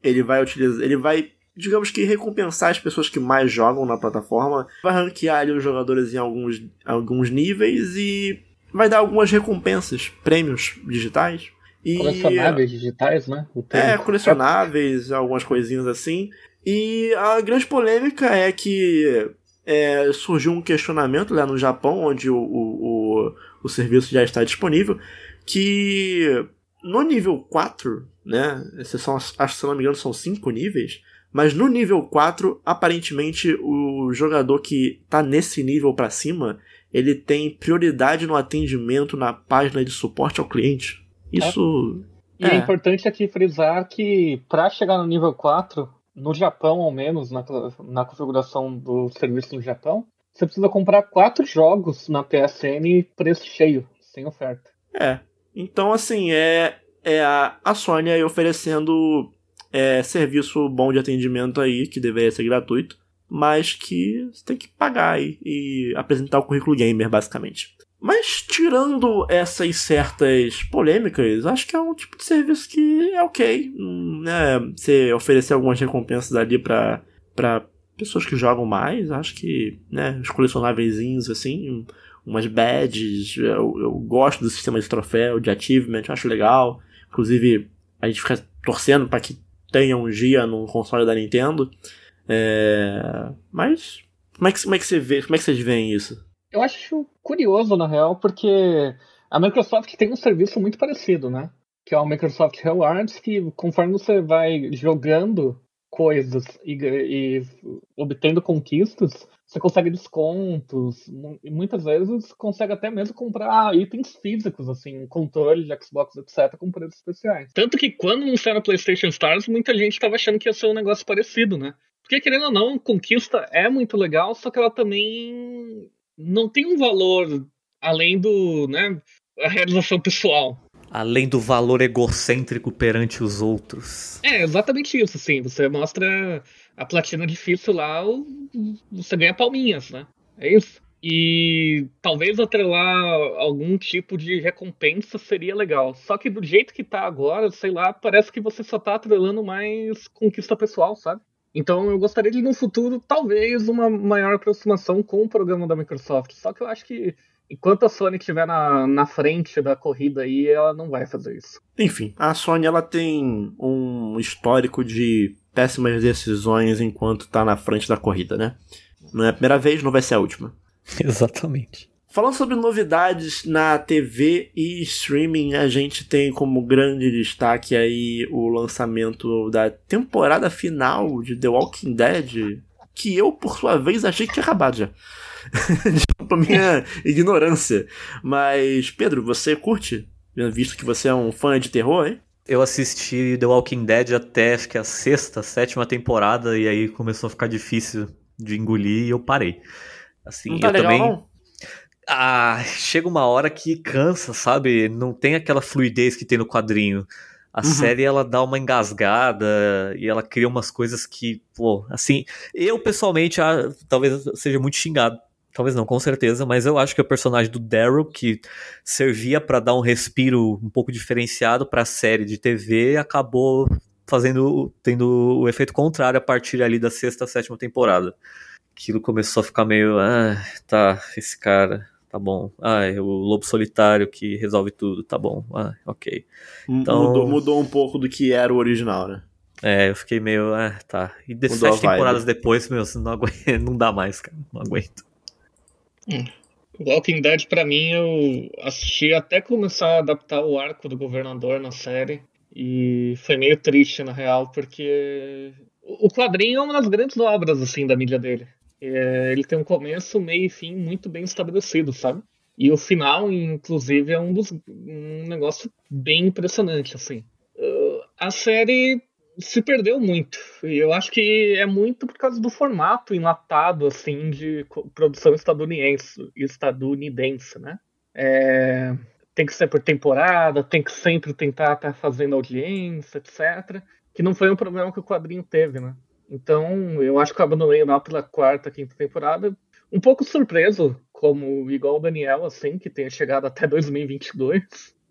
ele vai utilizar, ele vai digamos que recompensar as pessoas que mais jogam na plataforma, vai ranquear ali os jogadores em alguns, alguns níveis e vai dar algumas recompensas, prêmios digitais. E, colecionáveis digitais, né? É, colecionáveis, algumas coisinhas assim. E a grande polêmica é que é, surgiu um questionamento lá no Japão, onde o, o, o, o serviço já está disponível, que no nível 4, né? São, acho que se não me engano são 5 níveis, mas no nível 4, aparentemente o jogador que está nesse nível para cima, ele tem prioridade no atendimento na página de suporte ao cliente. Isso. É. E é, é importante aqui frisar que para chegar no nível 4, no Japão, ao menos, na, na configuração do serviço no Japão, você precisa comprar quatro jogos na PSN preço cheio, sem oferta. É. Então, assim, é, é a, a Sony aí oferecendo é, serviço bom de atendimento aí, que deveria ser gratuito, mas que você tem que pagar aí e apresentar o currículo gamer, basicamente. Mas tirando essas certas polêmicas, acho que é um tipo de serviço que é ok. Né? Você oferecer algumas recompensas ali para pessoas que jogam mais, acho que, né, os colecionáveis assim, umas badges, eu, eu, gosto do sistema de troféu, de achievement, acho legal. Inclusive, a gente fica torcendo para que tenha um dia no console da Nintendo. É... Mas, como é, que, como é que você vê, como é que vocês veem isso? Eu acho curioso, na real, porque a Microsoft tem um serviço muito parecido, né? Que é o Microsoft Rewards, que conforme você vai jogando coisas e, e obtendo conquistas, você consegue descontos e muitas vezes consegue até mesmo comprar itens físicos, assim, controle de Xbox, etc, com preços especiais. Tanto que quando anunciaram a PlayStation Stars, muita gente estava achando que ia ser um negócio parecido, né? Porque querendo ou não, conquista é muito legal, só que ela também não tem um valor além do, né, a realização pessoal. Além do valor egocêntrico perante os outros. É, exatamente isso, sim. Você mostra a platina difícil lá, você ganha palminhas, né? É isso. E talvez atrelar algum tipo de recompensa seria legal. Só que do jeito que tá agora, sei lá, parece que você só tá atrelando mais conquista pessoal, sabe? Então eu gostaria de, no futuro, talvez, uma maior aproximação com o programa da Microsoft. Só que eu acho que enquanto a Sony estiver na, na frente da corrida aí, ela não vai fazer isso. Enfim, a Sony ela tem um histórico de péssimas decisões enquanto tá na frente da corrida, né? Não é a primeira vez, não vai ser a última. Exatamente. Falando sobre novidades na TV e streaming, a gente tem como grande destaque aí o lançamento da temporada final de The Walking Dead, que eu, por sua vez, achei que tinha acabado já. Desculpa a minha ignorância. Mas, Pedro, você curte? Visto que você é um fã de terror, hein? Eu assisti The Walking Dead até acho que a sexta, sétima temporada, e aí começou a ficar difícil de engolir e eu parei. Assim, não tá eu legal, também. Não? Ah, chega uma hora que cansa, sabe? Não tem aquela fluidez que tem no quadrinho. A uhum. série ela dá uma engasgada e ela cria umas coisas que, pô, assim, eu pessoalmente ah, talvez seja muito xingado. Talvez não, com certeza, mas eu acho que o personagem do Daryl, que servia para dar um respiro um pouco diferenciado para a série de TV, acabou fazendo, tendo o efeito contrário a partir ali da sexta, sétima temporada. Aquilo começou a ficar meio, ah, tá, esse cara, tá bom. Ah, é o lobo solitário que resolve tudo, tá bom. Ah, ok. Então, mudou, mudou um pouco do que era o original, né? É, eu fiquei meio, ah, tá. E de sete temporadas depois, meu, não, aguento, não dá mais, cara. Não aguento. Hum. Walking Dead, pra mim, eu assisti até começar a adaptar o arco do governador na série. E foi meio triste, na real, porque o quadrinho é uma das grandes obras, assim, da mídia dele. É, ele tem um começo, meio e fim muito bem estabelecido, sabe? E o final, inclusive, é um, dos, um negócio bem impressionante, assim. Uh, a série se perdeu muito. E eu acho que é muito por causa do formato enlatado, assim, de produção estadunidense, estadunidense né? É, tem que ser por temporada, tem que sempre tentar estar tá fazendo audiência, etc. Que não foi um problema que o quadrinho teve, né? Então, eu acho que eu abandonei lá pela quarta, quinta temporada, um pouco surpreso, como igual o Daniel, assim, que tenha chegado até 2022.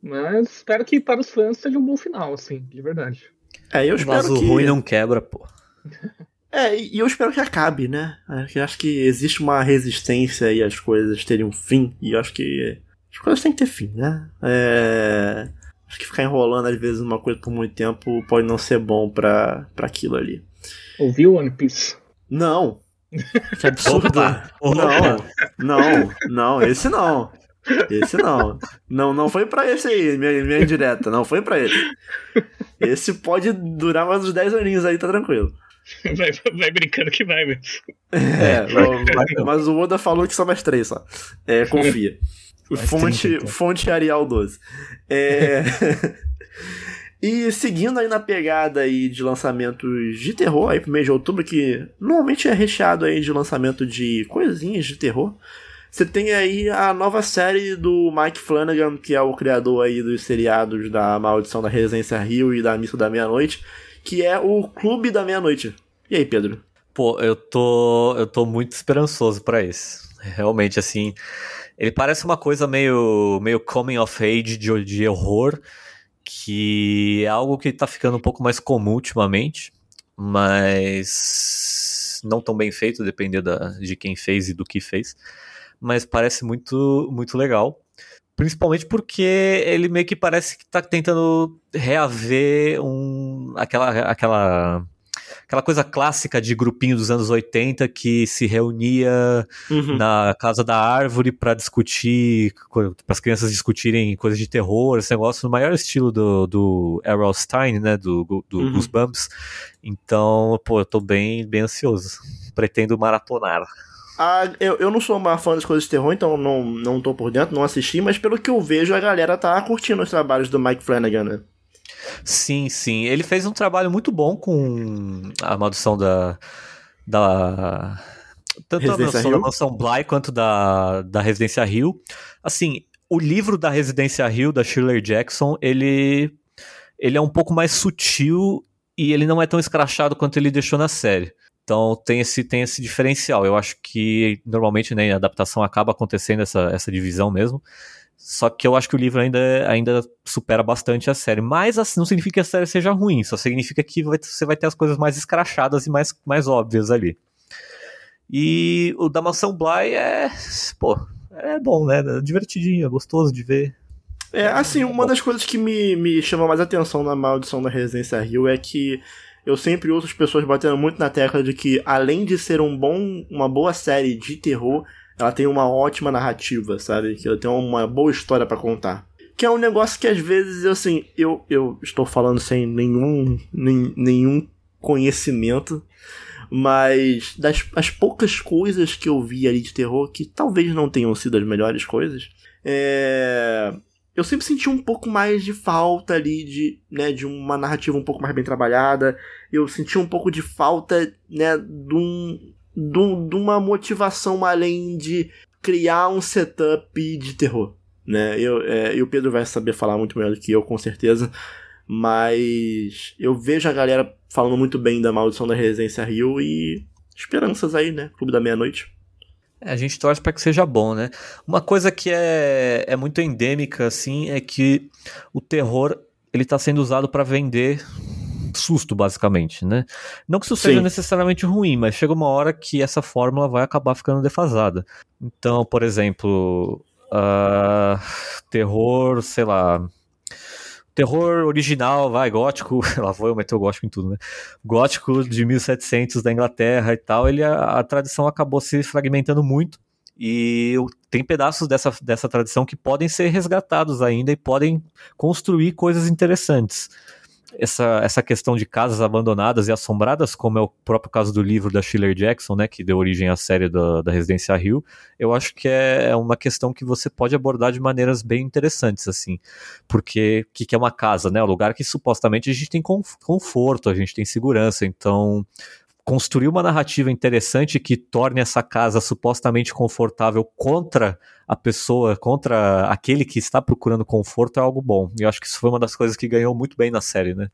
Mas espero que para os fãs seja um bom final, assim, de verdade. É, eu espero Mas que... o ruim não quebra, pô. É, e eu espero que acabe, né? Eu acho que existe uma resistência e as coisas terem um fim, e eu acho que as coisas têm que ter fim, né? É... Acho que ficar enrolando às vezes uma coisa por muito tempo pode não ser bom para aquilo ali. Ouviu One Piece? Não. Que absurdo. Não, não, não, esse não. Esse não. Não, não foi para esse aí, minha, minha indireta. Não foi para esse. Esse pode durar mais uns 10 aninhos aí, tá tranquilo. Vai, vai brincando que vai mesmo. É, mas, mas o Oda falou que só mais 3 só. É, confia. fonte, então. fonte Arial 12. É. E seguindo aí na pegada aí de lançamentos de terror, aí pro mês de outubro, que normalmente é recheado aí de lançamento de coisinhas de terror. você tem aí a nova série do Mike Flanagan, que é o criador aí dos seriados da Maldição da Residência Rio e da Missa da Meia-Noite, que é o Clube da Meia-Noite. E aí, Pedro? Pô, eu tô, eu tô muito esperançoso para isso. Realmente, assim, ele parece uma coisa meio, meio coming of age de, de horror, que é algo que tá ficando um pouco mais comum ultimamente, mas não tão bem feito, dependendo da, de quem fez e do que fez. Mas parece muito, muito legal. Principalmente porque ele meio que parece que tá tentando reaver um, aquela, aquela aquela coisa clássica de grupinho dos anos 80 que se reunia uhum. na casa da árvore para discutir, para as crianças discutirem coisas de terror, esse negócio no maior estilo do, do Errol Stein, né, do, do uhum. Goosebumps. Então, pô, eu tô bem, bem ansioso. Pretendo maratonar. Ah, eu, eu não sou uma fã das coisas de terror, então não, não tô por dentro, não assisti, mas pelo que eu vejo, a galera tá curtindo os trabalhos do Mike Flanagan, né? Sim, sim. Ele fez um trabalho muito bom com a maldição da. da tanto a maldição da mansão Bly quanto da, da Residência Hill. Assim, o livro da Residência Hill, da Shirley Jackson, ele, ele é um pouco mais sutil e ele não é tão escrachado quanto ele deixou na série. Então tem esse, tem esse diferencial. Eu acho que normalmente né, a adaptação acaba acontecendo essa, essa divisão mesmo. Só que eu acho que o livro ainda, ainda supera bastante a série. Mas assim, não significa que a série seja ruim, só significa que vai, você vai ter as coisas mais escrachadas e mais, mais óbvias ali. E o da Mansão Bly é. Pô, é bom, né? É divertidinho, é gostoso de ver. É, assim, uma das coisas que me, me chama mais atenção na maldição da Residência Rio é que eu sempre ouço as pessoas batendo muito na tecla de que, além de ser um bom, uma boa série de terror, ela tem uma ótima narrativa, sabe? Que ela tem uma boa história para contar. Que é um negócio que às vezes, assim, eu, eu estou falando sem nenhum, nem, nenhum conhecimento, mas das as poucas coisas que eu vi ali de terror, que talvez não tenham sido as melhores coisas, é... eu sempre senti um pouco mais de falta ali de, né, de uma narrativa um pouco mais bem trabalhada. Eu senti um pouco de falta, né, de um, de uma motivação além de criar um setup de terror. Né? Eu, é, e o Pedro vai saber falar muito melhor do que eu, com certeza. Mas eu vejo a galera falando muito bem da maldição da Residência Rio e esperanças aí, né? Clube da Meia-Noite. É, a gente torce para que seja bom, né? Uma coisa que é, é muito endêmica, assim, é que o terror ele está sendo usado para vender susto, basicamente, né? Não que isso Sim. seja necessariamente ruim, mas chega uma hora que essa fórmula vai acabar ficando defasada. Então, por exemplo, uh, terror, sei lá. Terror original, vai, gótico, lá foi eu meter o gótico em tudo, né? Gótico de 1700 da Inglaterra e tal, ele, a, a tradição acabou se fragmentando muito e tem pedaços dessa, dessa tradição que podem ser resgatados ainda e podem construir coisas interessantes essa, essa questão de casas abandonadas e assombradas, como é o próprio caso do livro da Schiller Jackson, né, que deu origem à série da, da Residência Rio, eu acho que é, é uma questão que você pode abordar de maneiras bem interessantes, assim, porque o que, que é uma casa, né, o lugar que supostamente a gente tem conforto, a gente tem segurança, então construir uma narrativa interessante que torne essa casa supostamente confortável contra a pessoa, contra aquele que está procurando conforto é algo bom. E eu acho que isso foi uma das coisas que ganhou muito bem na série, né?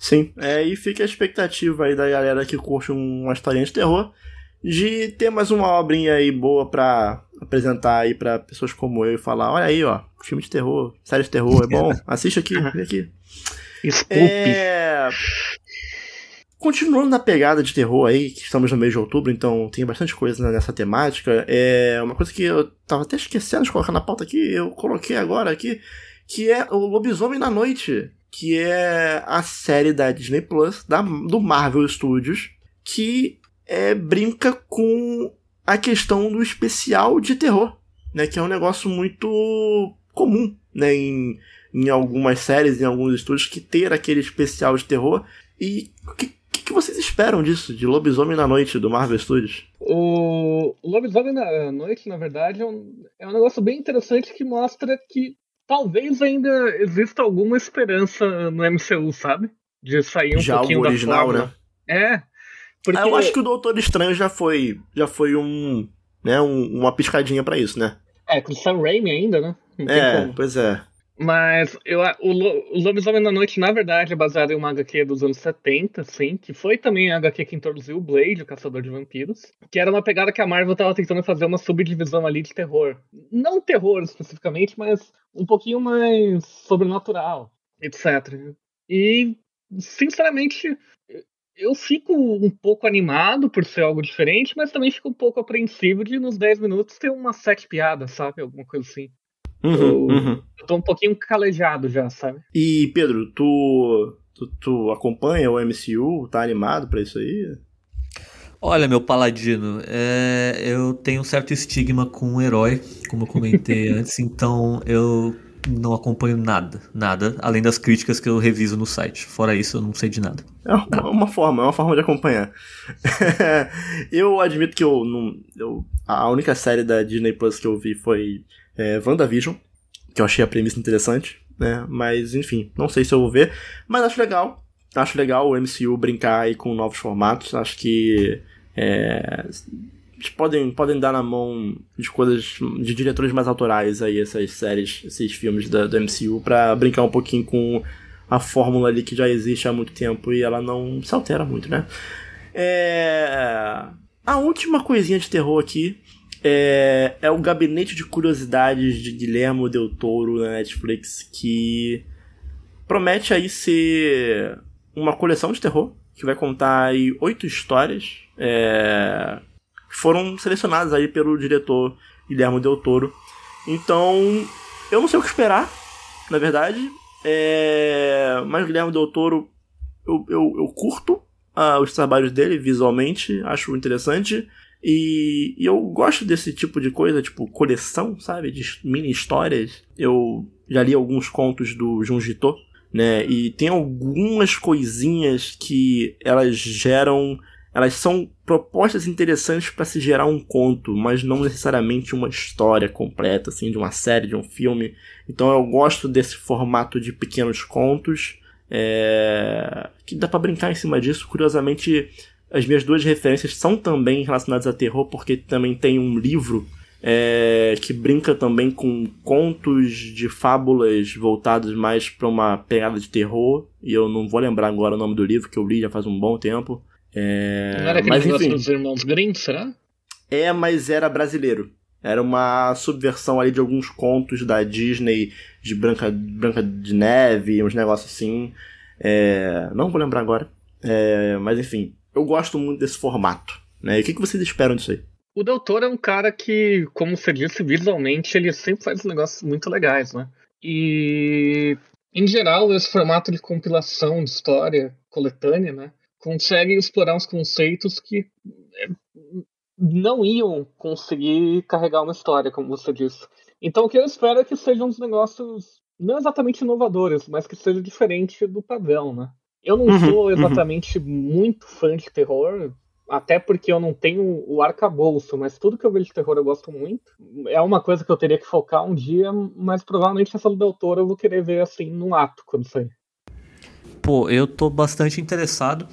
Sim, é, e fica a expectativa aí da galera que curte uma historinha de terror de ter mais uma obrinha aí boa pra apresentar aí pra pessoas como eu e falar, olha aí, ó, filme de terror, série de terror, é bom, assiste aqui, vem aqui. Desculpe. É... Continuando na pegada de terror aí, que estamos no mês de outubro, então tem bastante coisa nessa temática. É uma coisa que eu tava até esquecendo de colocar na pauta aqui, eu coloquei agora aqui, que é o Lobisomem na Noite, que é a série da Disney Plus, da, do Marvel Studios, que é, brinca com a questão do especial de terror, né? Que é um negócio muito comum, né? Em, em algumas séries, em alguns estúdios, que ter aquele especial de terror. E que, que, que vocês esperam disso, de Lobisomem na Noite, do Marvel Studios? O Lobisomem na Noite, na verdade, é um, é um negócio bem interessante que mostra que talvez ainda exista alguma esperança no MCU, sabe? De sair um já pouquinho algo original, da né? É. Porque... Ah, eu acho que o Doutor Estranho já foi, já foi um, né, um, uma piscadinha para isso, né? É, com Sam Raimi ainda, né? é, pois é. Mas eu, o, o Lobisomem da Noite, na verdade, é baseado em uma HQ dos anos 70, sim, que foi também a HQ que introduziu o Blade, o Caçador de Vampiros, que era uma pegada que a Marvel estava tentando fazer uma subdivisão ali de terror. Não terror especificamente, mas um pouquinho mais sobrenatural, etc. E, sinceramente, eu fico um pouco animado por ser algo diferente, mas também fico um pouco apreensivo de nos 10 minutos ter uma sete piadas, sabe? Alguma coisa assim. Uhum, eu, uhum. eu tô um pouquinho calejado já, sabe? E, Pedro, tu, tu, tu acompanha o MCU? Tá animado pra isso aí? Olha, meu paladino, é, eu tenho um certo estigma com o herói, como eu comentei antes, então eu não acompanho nada, nada, além das críticas que eu reviso no site. Fora isso, eu não sei de nada. É uma, uma forma, é uma forma de acompanhar. eu admito que eu não. Eu, a única série da Disney Plus que eu vi foi é, WandaVision, que eu achei a premissa interessante, né? Mas, enfim, não sei se eu vou ver, mas acho legal. Acho legal o MCU brincar aí com novos formatos. Acho que. É, podem, podem dar na mão de coisas de diretores mais autorais aí, essas séries, esses filmes da, do MCU, para brincar um pouquinho com a fórmula ali que já existe há muito tempo e ela não se altera muito, né? É... A última coisinha de terror aqui é, é o Gabinete de Curiosidades de Guilherme Del Toro na Netflix, que promete aí ser uma coleção de terror, que vai contar aí oito histórias, é, foram selecionadas aí pelo diretor Guilherme Del Toro. Então, eu não sei o que esperar, na verdade, é, mas Guilherme Del Toro, eu, eu, eu curto ah, os trabalhos dele visualmente, acho interessante. E, e, eu gosto desse tipo de coisa, tipo coleção, sabe? De mini histórias. Eu já li alguns contos do Junji Ito, né? E tem algumas coisinhas que elas geram. Elas são propostas interessantes para se gerar um conto, mas não necessariamente uma história completa, assim, de uma série, de um filme. Então eu gosto desse formato de pequenos contos. É... que dá para brincar em cima disso. Curiosamente, as minhas duas referências são também relacionadas a terror, porque também tem um livro é, que brinca também com contos de fábulas voltados mais para uma pegada de terror. E eu não vou lembrar agora o nome do livro, que eu li já faz um bom tempo. É, não era aquele mas, negócio enfim, dos irmãos Grimm, será? É, mas era brasileiro. Era uma subversão ali de alguns contos da Disney, de Branca, Branca de Neve, uns negócios assim. É, não vou lembrar agora. É, mas enfim, eu gosto muito desse formato. Né? E o que, que vocês esperam disso aí? O Doutor é um cara que, como você disse, visualmente ele sempre faz negócios muito legais, né? E, em geral, esse formato de compilação de história coletânea, né? Consegue explorar uns conceitos que é, não iam conseguir carregar uma história, como você disse. Então, o que eu espero é que sejam uns negócios não exatamente inovadores, mas que seja diferente do padrão, né? Eu não uhum, sou uhum. exatamente uhum. muito fã de terror, até porque eu não tenho o arcabouço, mas tudo que eu vejo de terror eu gosto muito. É uma coisa que eu teria que focar um dia, mas provavelmente essa do Del Toro eu vou querer ver assim no ato quando sair. Pô, eu tô bastante interessado.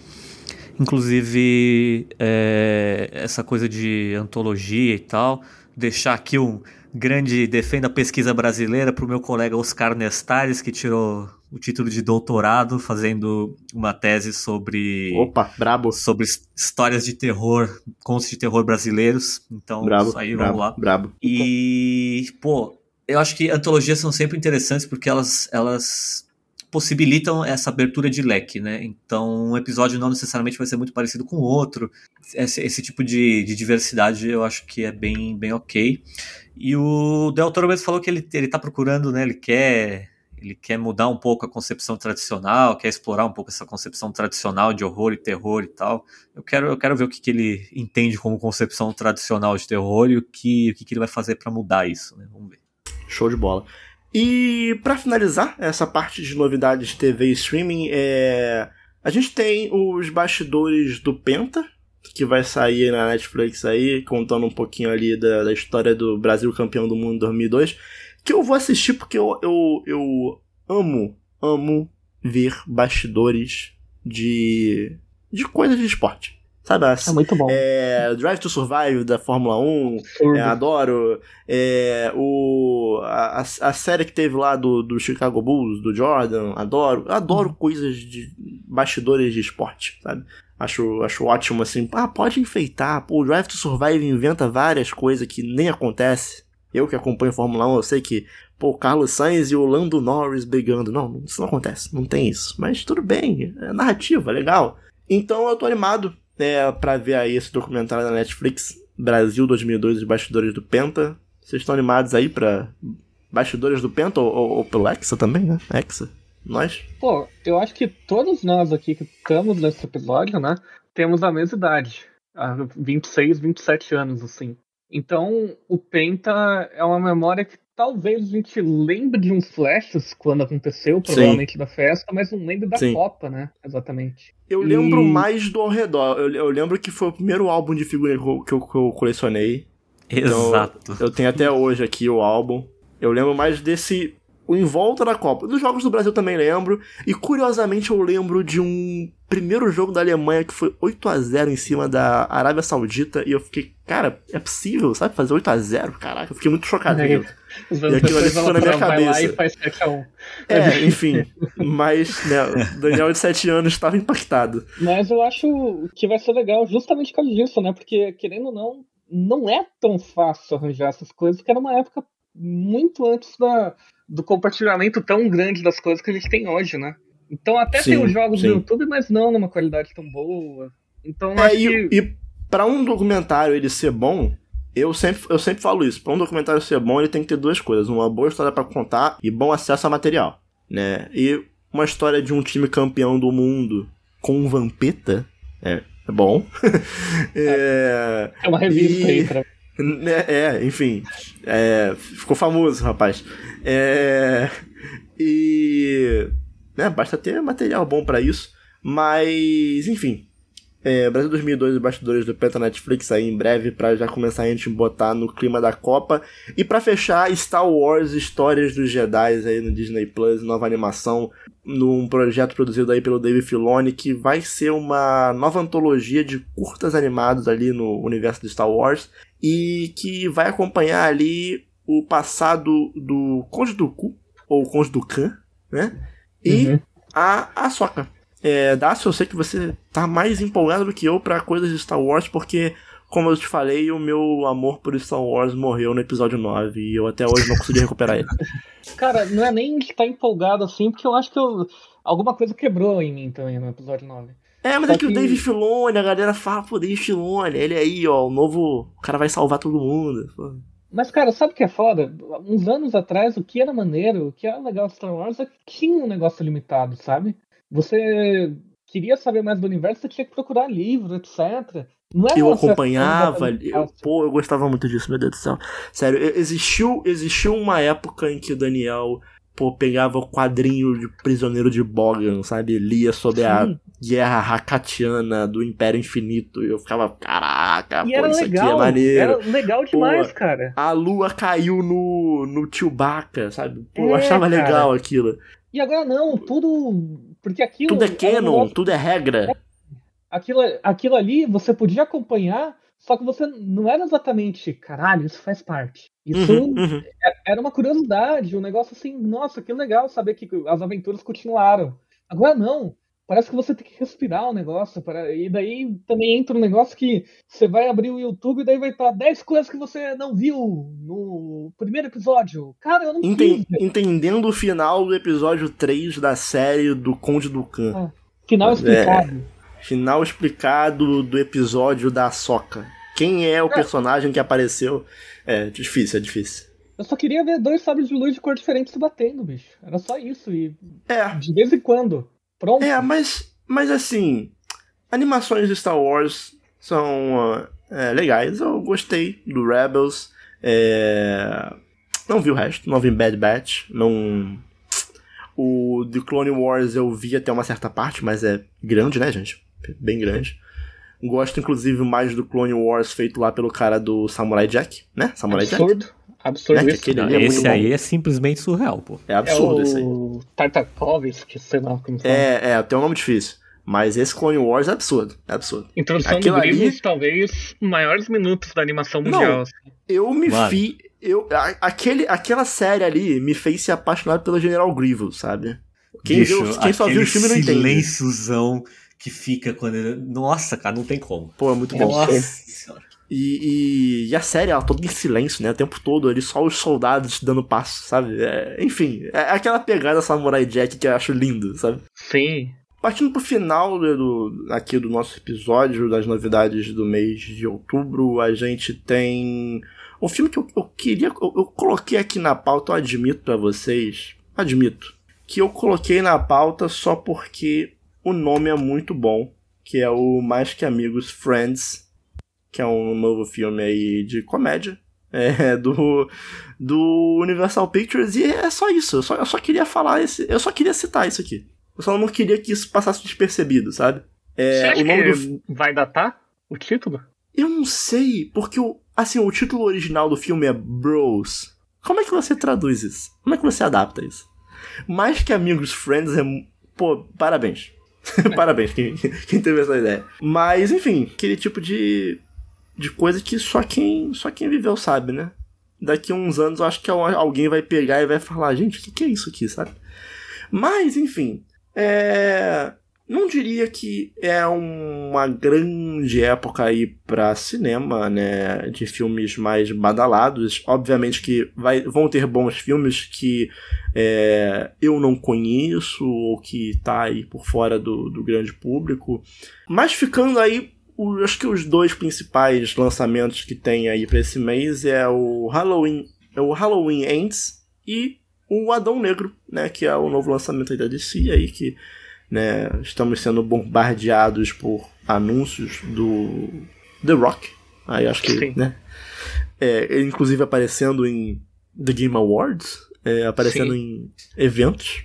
Inclusive, é, essa coisa de antologia e tal, deixar aqui um grande defenda a pesquisa brasileira para o meu colega Oscar Nestares, que tirou o título de doutorado fazendo uma tese sobre. Opa, brabo! Sobre histórias de terror, contos de terror brasileiros. Então, brabo, aí brabo, vamos lá. Brabo. E, pô, eu acho que antologias são sempre interessantes porque elas, elas possibilitam essa abertura de leque, né? Então, um episódio não necessariamente vai ser muito parecido com o outro. Esse, esse tipo de, de diversidade eu acho que é bem, bem ok. E o Del Toro mesmo falou que ele, ele tá procurando, né? Ele quer ele quer mudar um pouco a concepção tradicional, quer explorar um pouco essa concepção tradicional de horror e terror e tal. Eu quero, eu quero ver o que, que ele entende como concepção tradicional de terror e o que, o que, que ele vai fazer para mudar isso, né? Vamos ver. Show de bola. E para finalizar essa parte de novidades de TV e streaming, é... a gente tem os bastidores do Penta, que vai sair na Netflix aí, contando um pouquinho ali da, da história do Brasil campeão do mundo em 2002 que eu vou assistir porque eu, eu, eu amo, amo ver bastidores de, de coisas de esporte. Sabe? É muito bom. É, Drive to Survive da Fórmula 1, é, adoro. É, o, a, a série que teve lá do, do Chicago Bulls, do Jordan, adoro. Adoro coisas de bastidores de esporte, sabe? Acho, acho ótimo assim. Ah, pode enfeitar. Pô, o Drive to Survive inventa várias coisas que nem acontece. Eu que acompanho Fórmula 1, eu sei que, pô, Carlos Sainz e o Lando Norris brigando. Não, isso não acontece. Não tem isso. Mas tudo bem. É narrativa, é legal. Então eu tô animado é, para ver aí esse documentário da Netflix, Brasil 2002, os bastidores do Penta. Vocês estão animados aí para bastidores do Penta ou, ou, ou, pelo Hexa também, né? Hexa. Nós? Pô, eu acho que todos nós aqui que estamos nesse episódio, né, temos a mesma idade. 26, 27 anos, assim. Então, o Penta é uma memória que talvez a gente lembre de uns flashes quando aconteceu, provavelmente Sim. da festa, mas não lembre da Sim. Copa, né? Exatamente. Eu e... lembro mais do ao redor. Eu, eu, lembro que foi o primeiro álbum de figurinha que eu, que eu colecionei. Exato. Então, eu tenho até hoje aqui o álbum. Eu lembro mais desse o em volta da Copa. Dos jogos do Brasil também lembro. E curiosamente eu lembro de um primeiro jogo da Alemanha que foi 8 a 0 em cima da Arábia Saudita. E eu fiquei, cara, é possível, sabe? Fazer 8 a 0 Caraca, eu fiquei muito chocado. É, e aquilo ali ficou na minha cabeça. É, enfim. mas, né, o Daniel de 7 anos estava impactado. Mas eu acho que vai ser legal justamente por causa disso, né? Porque, querendo ou não, não é tão fácil arranjar essas coisas, porque era uma época muito antes da, do compartilhamento tão grande das coisas que a gente tem hoje, né? Então até sim, tem os jogos sim. no YouTube, mas não numa qualidade tão boa. Então é, e, que... e para um documentário ele ser bom, eu sempre, eu sempre falo isso. Para um documentário ser bom, ele tem que ter duas coisas: uma boa história para contar e bom acesso a material, né? E uma história de um time campeão do mundo com um vampeta é, é bom. é, é uma revista e... aí pra é, enfim. É, ficou famoso, rapaz. É, e. Né, basta ter material bom para isso. Mas, enfim. É, Brasil 2002 e bastidores do Penta Netflix aí em breve para já começar a gente botar no clima da Copa. E para fechar, Star Wars Histórias dos Jedi aí no Disney Plus, nova animação, num projeto produzido aí pelo Dave Filoni, que vai ser uma nova antologia de curtas animados ali no universo de Star Wars e que vai acompanhar ali o passado do Conde do Ku, ou Conde do Khan, né? E uhum. a Ahsoka. É, Dácio, eu sei que você tá mais empolgado do que eu para coisas de Star Wars, porque, como eu te falei, o meu amor por Star Wars morreu no episódio 9 e eu até hoje não consegui recuperar ele. Cara, não é nem estar tá empolgado assim, porque eu acho que eu... alguma coisa quebrou em mim também no episódio 9. É, mas Só é que, que, o Dave Filoni, a galera fala, pô, Dave Filoni, ele aí, ó, o novo. O cara vai salvar todo mundo. Pô. Mas, cara, sabe o que é foda? Uns anos atrás, o que era maneiro, o que era legal Star Wars é que tinha um negócio limitado, sabe? Você queria saber mais do universo, você tinha que procurar livro, etc. Não eu acompanhava, eu, pô, eu gostava muito disso, meu Deus do céu. Sério, existiu, existiu uma época em que o Daniel pô, pegava o quadrinho de Prisioneiro de Bogan, sabe? Lia sobre Sim. a guerra Hakatiana do Império Infinito. E eu ficava, caraca, e pô, era isso legal, aqui é maneiro. Era legal demais, pô, cara. A lua caiu no, no Chewbacca, sabe? Pô, é, eu achava cara. legal aquilo. E agora não, tudo. Porque aquilo. Tudo é canon, um tudo é regra. Aquilo, aquilo ali você podia acompanhar, só que você não era exatamente, caralho, isso faz parte. Isso uhum, uhum. É, era uma curiosidade, um negócio assim, nossa, que legal saber que as aventuras continuaram. Agora não. Parece que você tem que respirar o negócio. Para... E daí também entra um negócio que você vai abrir o YouTube e daí vai estar 10 coisas que você não viu no primeiro episódio. Cara, eu não Enten... Entendendo o final do episódio 3 da série do Conde do Khan. Ah, final é, explicado. É, final explicado do episódio da Soca. Quem é o é. personagem que apareceu? É difícil, é difícil. Eu só queria ver dois sabres de luz de cor diferente se batendo, bicho. Era só isso. E é. de vez em quando. Pronto. É, mas, mas assim, animações de Star Wars são uh, é, legais. Eu gostei do Rebels. É... Não vi o resto, não vi Bad Batch. Não. O The Clone Wars eu vi até uma certa parte, mas é grande, né, gente? Bem grande. Gosto, inclusive, mais do Clone Wars feito lá pelo cara do Samurai Jack, né? Samurai Absurdo. Jack. Absurdo né? isso. Não, é esse aí é simplesmente surreal, pô. É absurdo é esse aí. Tartakovsky, sei lá como fala. É, é, tem um nome difícil. Mas esse Clone Wars é absurdo. É absurdo. Introdução Aquilo do Grievous, ali- talvez maiores minutos da animação Não. mundial. assim. Eu me Mano. fi. Eu, a- aquele, aquela série ali me fez ser apaixonado pelo General Grievous, sabe? Quem, Bicho, viu, quem só viu o filme não entende. silênciozão que fica quando ele... Nossa, cara, não tem como. Pô, é muito bom. Nossa senhora. E, e, e a série, ela toda em silêncio, né? O tempo todo ali, só os soldados dando passo, sabe? É, enfim, é aquela pegada Samurai Jack que eu acho lindo, sabe? Sim. Partindo pro final do, do- aqui do nosso episódio, das novidades do mês de outubro, a gente tem um filme que eu, eu queria. Eu, eu coloquei aqui na pauta, eu admito pra vocês, admito, que eu coloquei na pauta só porque o nome é muito bom, que é o Mais Que Amigos Friends, que é um novo filme aí de comédia. É, do, do Universal Pictures, e é só isso. Eu só, eu só queria falar esse. Eu só queria citar isso aqui. Eu só não queria que isso passasse despercebido, sabe? É, o nome do. vai datar o título? Eu não sei, porque o. Assim, o título original do filme é Bros. Como é que você traduz isso? Como é que você adapta isso? Mais que amigos, friends é. Pô, parabéns. parabéns quem, quem teve essa ideia. Mas, enfim, aquele tipo de. de coisa que só quem, só quem viveu sabe, né? Daqui uns anos eu acho que alguém vai pegar e vai falar, gente, o que, que é isso aqui, sabe? Mas, enfim. É. Não diria que é uma grande época aí pra cinema, né? De filmes mais badalados. Obviamente que vai, vão ter bons filmes que é, eu não conheço ou que tá aí por fora do, do grande público. Mas ficando aí, o- acho que os dois principais lançamentos que tem aí pra esse mês é o Halloween, é o Halloween Ends e o Adão Negro, né? Que é o novo lançamento aí da DC aí que né, estamos sendo bombardeados por anúncios do The Rock. Aí acho que, Sim. né? É, ele, inclusive aparecendo em The Game Awards, é, aparecendo em eventos.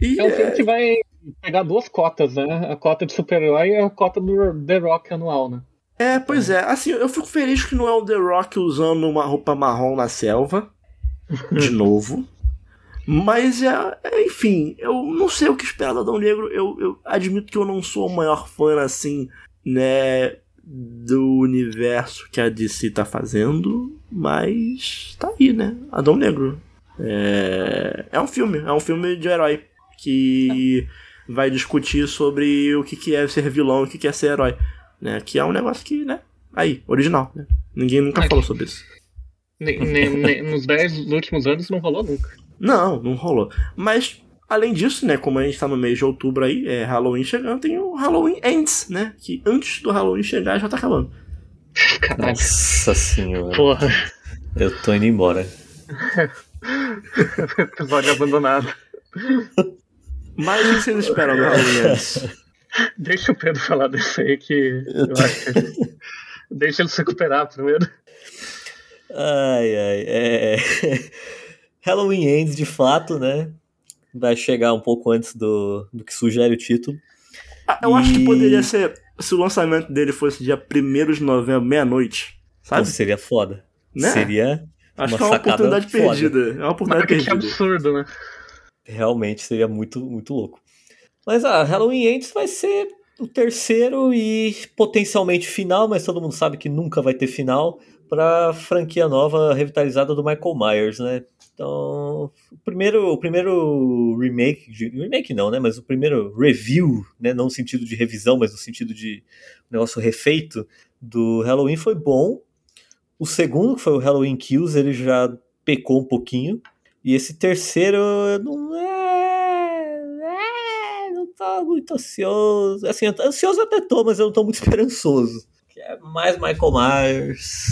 E É um filme que vai pegar duas cotas, né? A cota de super-herói e a cota do The Rock anual, né? É, pois é. Assim, eu fico feliz que não é o The Rock usando uma roupa marrom na selva. De novo. Mas, é, é, enfim, eu não sei o que esperar do Adão Negro. Eu, eu admito que eu não sou o maior fã, assim, né, do universo que a DC tá fazendo. Mas tá aí, né? Adão Negro. É, é um filme, é um filme de herói. Que vai discutir sobre o que, que é ser vilão e o que, que é ser herói né? Que é um negócio que, né? Aí, original, né? Ninguém nunca Mas- falou sobre isso. Ne- ne- ne- nos dez últimos anos não rolou nunca. Não, não rolou. Mas, além disso, né? Como a gente tá no mês de outubro aí, é Halloween chegando, tem o Halloween Ends, né? Que antes do Halloween chegar já tá acabando. Caralho. Nossa senhora. Porra. Eu tô indo embora. Episódio abandonado. Mas o que vocês esperam do Halloween Ends? Deixa o Pedro falar desse aí que eu acho que. Deixa ele se recuperar primeiro. Ai, ai. É... Halloween Ends, de fato, né? Vai chegar um pouco antes do, do que sugere o título. Ah, Eu acho que E- poderia ser. Se o lançamento dele fosse dia 1 de novembro, meia-noite. Sabe? Então seria foda. Né? Seria. Acho uma que é uma oportunidade foda. perdida. É uma oportunidade Marketing perdida. absurdo, né? Realmente seria muito, muito louco. Mas a Halloween Ends vai ser o terceiro e potencialmente final, mas todo mundo sabe que nunca vai ter final para franquia nova revitalizada do Michael Myers, né? Então, o primeiro, o primeiro remake, remake não, né? Mas o primeiro review, né? Não no sentido de revisão, mas no sentido de negócio refeito do Halloween foi bom. O segundo, que foi o Halloween Kills, ele já pecou um pouquinho. E esse terceiro não é. é não tô muito ansioso. Assim, ansioso até tô, mas eu não tô muito esperançoso. Que é mais Michael Myers.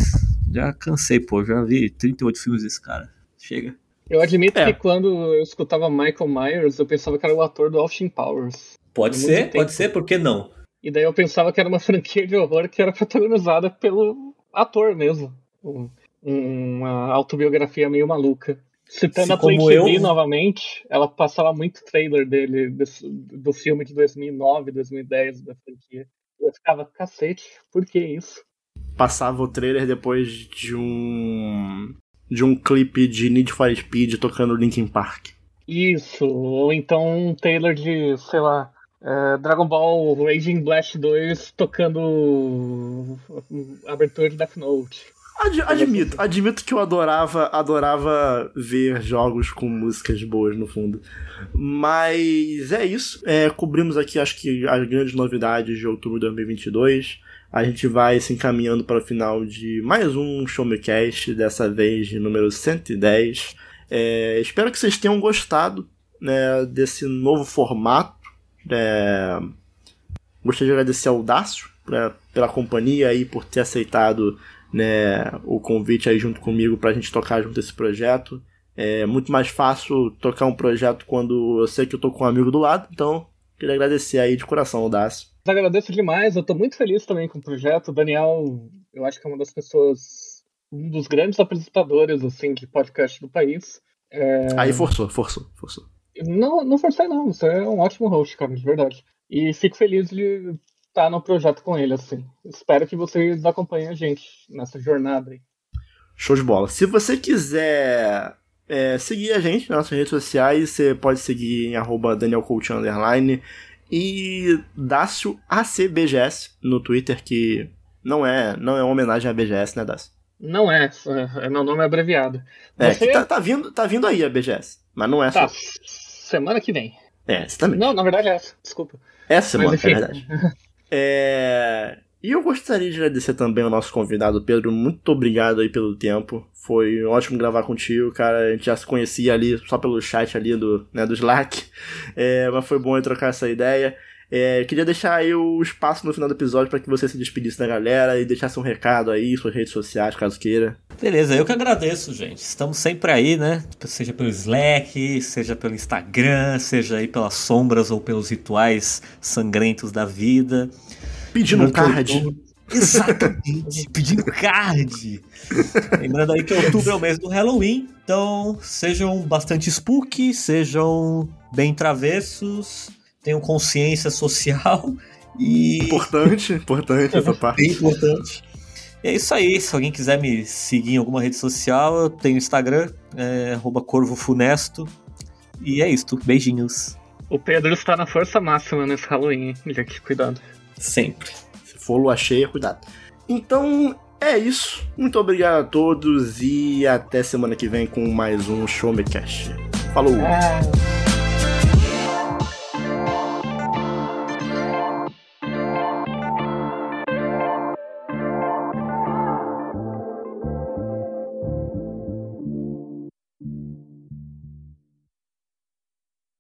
Já cansei, pô. Já vi 38 filmes desse cara. Chega. Eu admito É. que quando eu escutava Michael Myers, eu pensava que era o ator do Austin Powers. Pode ser, pode ser, por que não? E daí eu pensava que era uma franquia de horror que era protagonizada pelo ator mesmo. Um- uma autobiografia meio maluca. Citando Se a Play como TV eu- novamente, ela passava muito trailer dele, desse- do filme de 2009, 2010 da franquia. Eu ficava, cacete, por que isso? Passava o trailer depois de um. De um clipe de Need for Speed tocando Linkin Park. Isso, ou então um trailer de, sei lá, é, Dragon Ball Raging Blast 2 tocando a abertura de Death Note. Ad, admito, admito que eu adorava, adorava ver jogos com músicas boas no fundo. Mas é isso. É, cobrimos aqui, acho que, as grandes novidades de outubro de 2022. A gente vai se encaminhando para o final de mais um Show Me Cast, dessa vez de número 110. É, espero que vocês tenham gostado né, desse novo formato. É, gostaria de agradecer ao Dácio né, pela companhia e por ter aceitado né, o convite aí junto comigo para a gente tocar junto esse projeto. É muito mais fácil tocar um projeto quando eu sei que eu tô com um amigo do lado, então queria agradecer aí de coração, Dácio. Agradeço demais, eu tô muito feliz também com o projeto. O Daniel, eu acho que é uma das pessoas, um dos grandes apresentadores assim de podcast do país. É... Aí forçou, forçou, forçou. Não, não forcei não, você é um ótimo host, cara, de verdade. E fico feliz de estar no projeto com ele, assim. Espero que vocês acompanhem a gente nessa jornada aí. Show de bola. Se você quiser é, seguir a gente nas nossas redes sociais, você pode seguir em arroba e Dácio ACBGS no Twitter, que não é, não é uma homenagem à BGS, né, Dácio? Não é, é meu nome é abreviado. É, Você... tá, tá, vindo, tá vindo aí a BGS, mas não é tá. só. Semana que vem. É, você também. Não, na verdade é essa, desculpa. Essa semana, é verdade. é... E eu gostaria de agradecer também ao nosso convidado, Pedro. Muito obrigado aí pelo tempo. Foi ótimo gravar contigo, cara. A gente já se conhecia ali só pelo chat ali do, né, do Slack. É, mas foi bom trocar essa ideia. É, queria deixar aí o espaço no final do episódio para que você se despedisse da galera e deixasse um recado aí, suas redes sociais, caso queira. Beleza, eu que agradeço, gente. Estamos sempre aí, né? Seja pelo Slack, seja pelo Instagram, seja aí pelas sombras ou pelos rituais sangrentos da vida. Pedindo card. Exatamente, pedindo card. Lembrando aí que outubro é o mês do Halloween, então sejam bastante spooky, sejam bem travessos, tenham consciência social e. Importante, importante essa parte. Bem importante. E é isso aí. Se alguém quiser me seguir em alguma rede social, eu tenho Instagram, é, corvofunesto. E é isso. Beijinhos. O Pedro está na força máxima nesse Halloween, gente. Cuidado. Sempre. Se for lua cheia, cuidado. Então é isso. Muito obrigado a todos e até semana que vem com mais um Show Me Cash. Falou! É...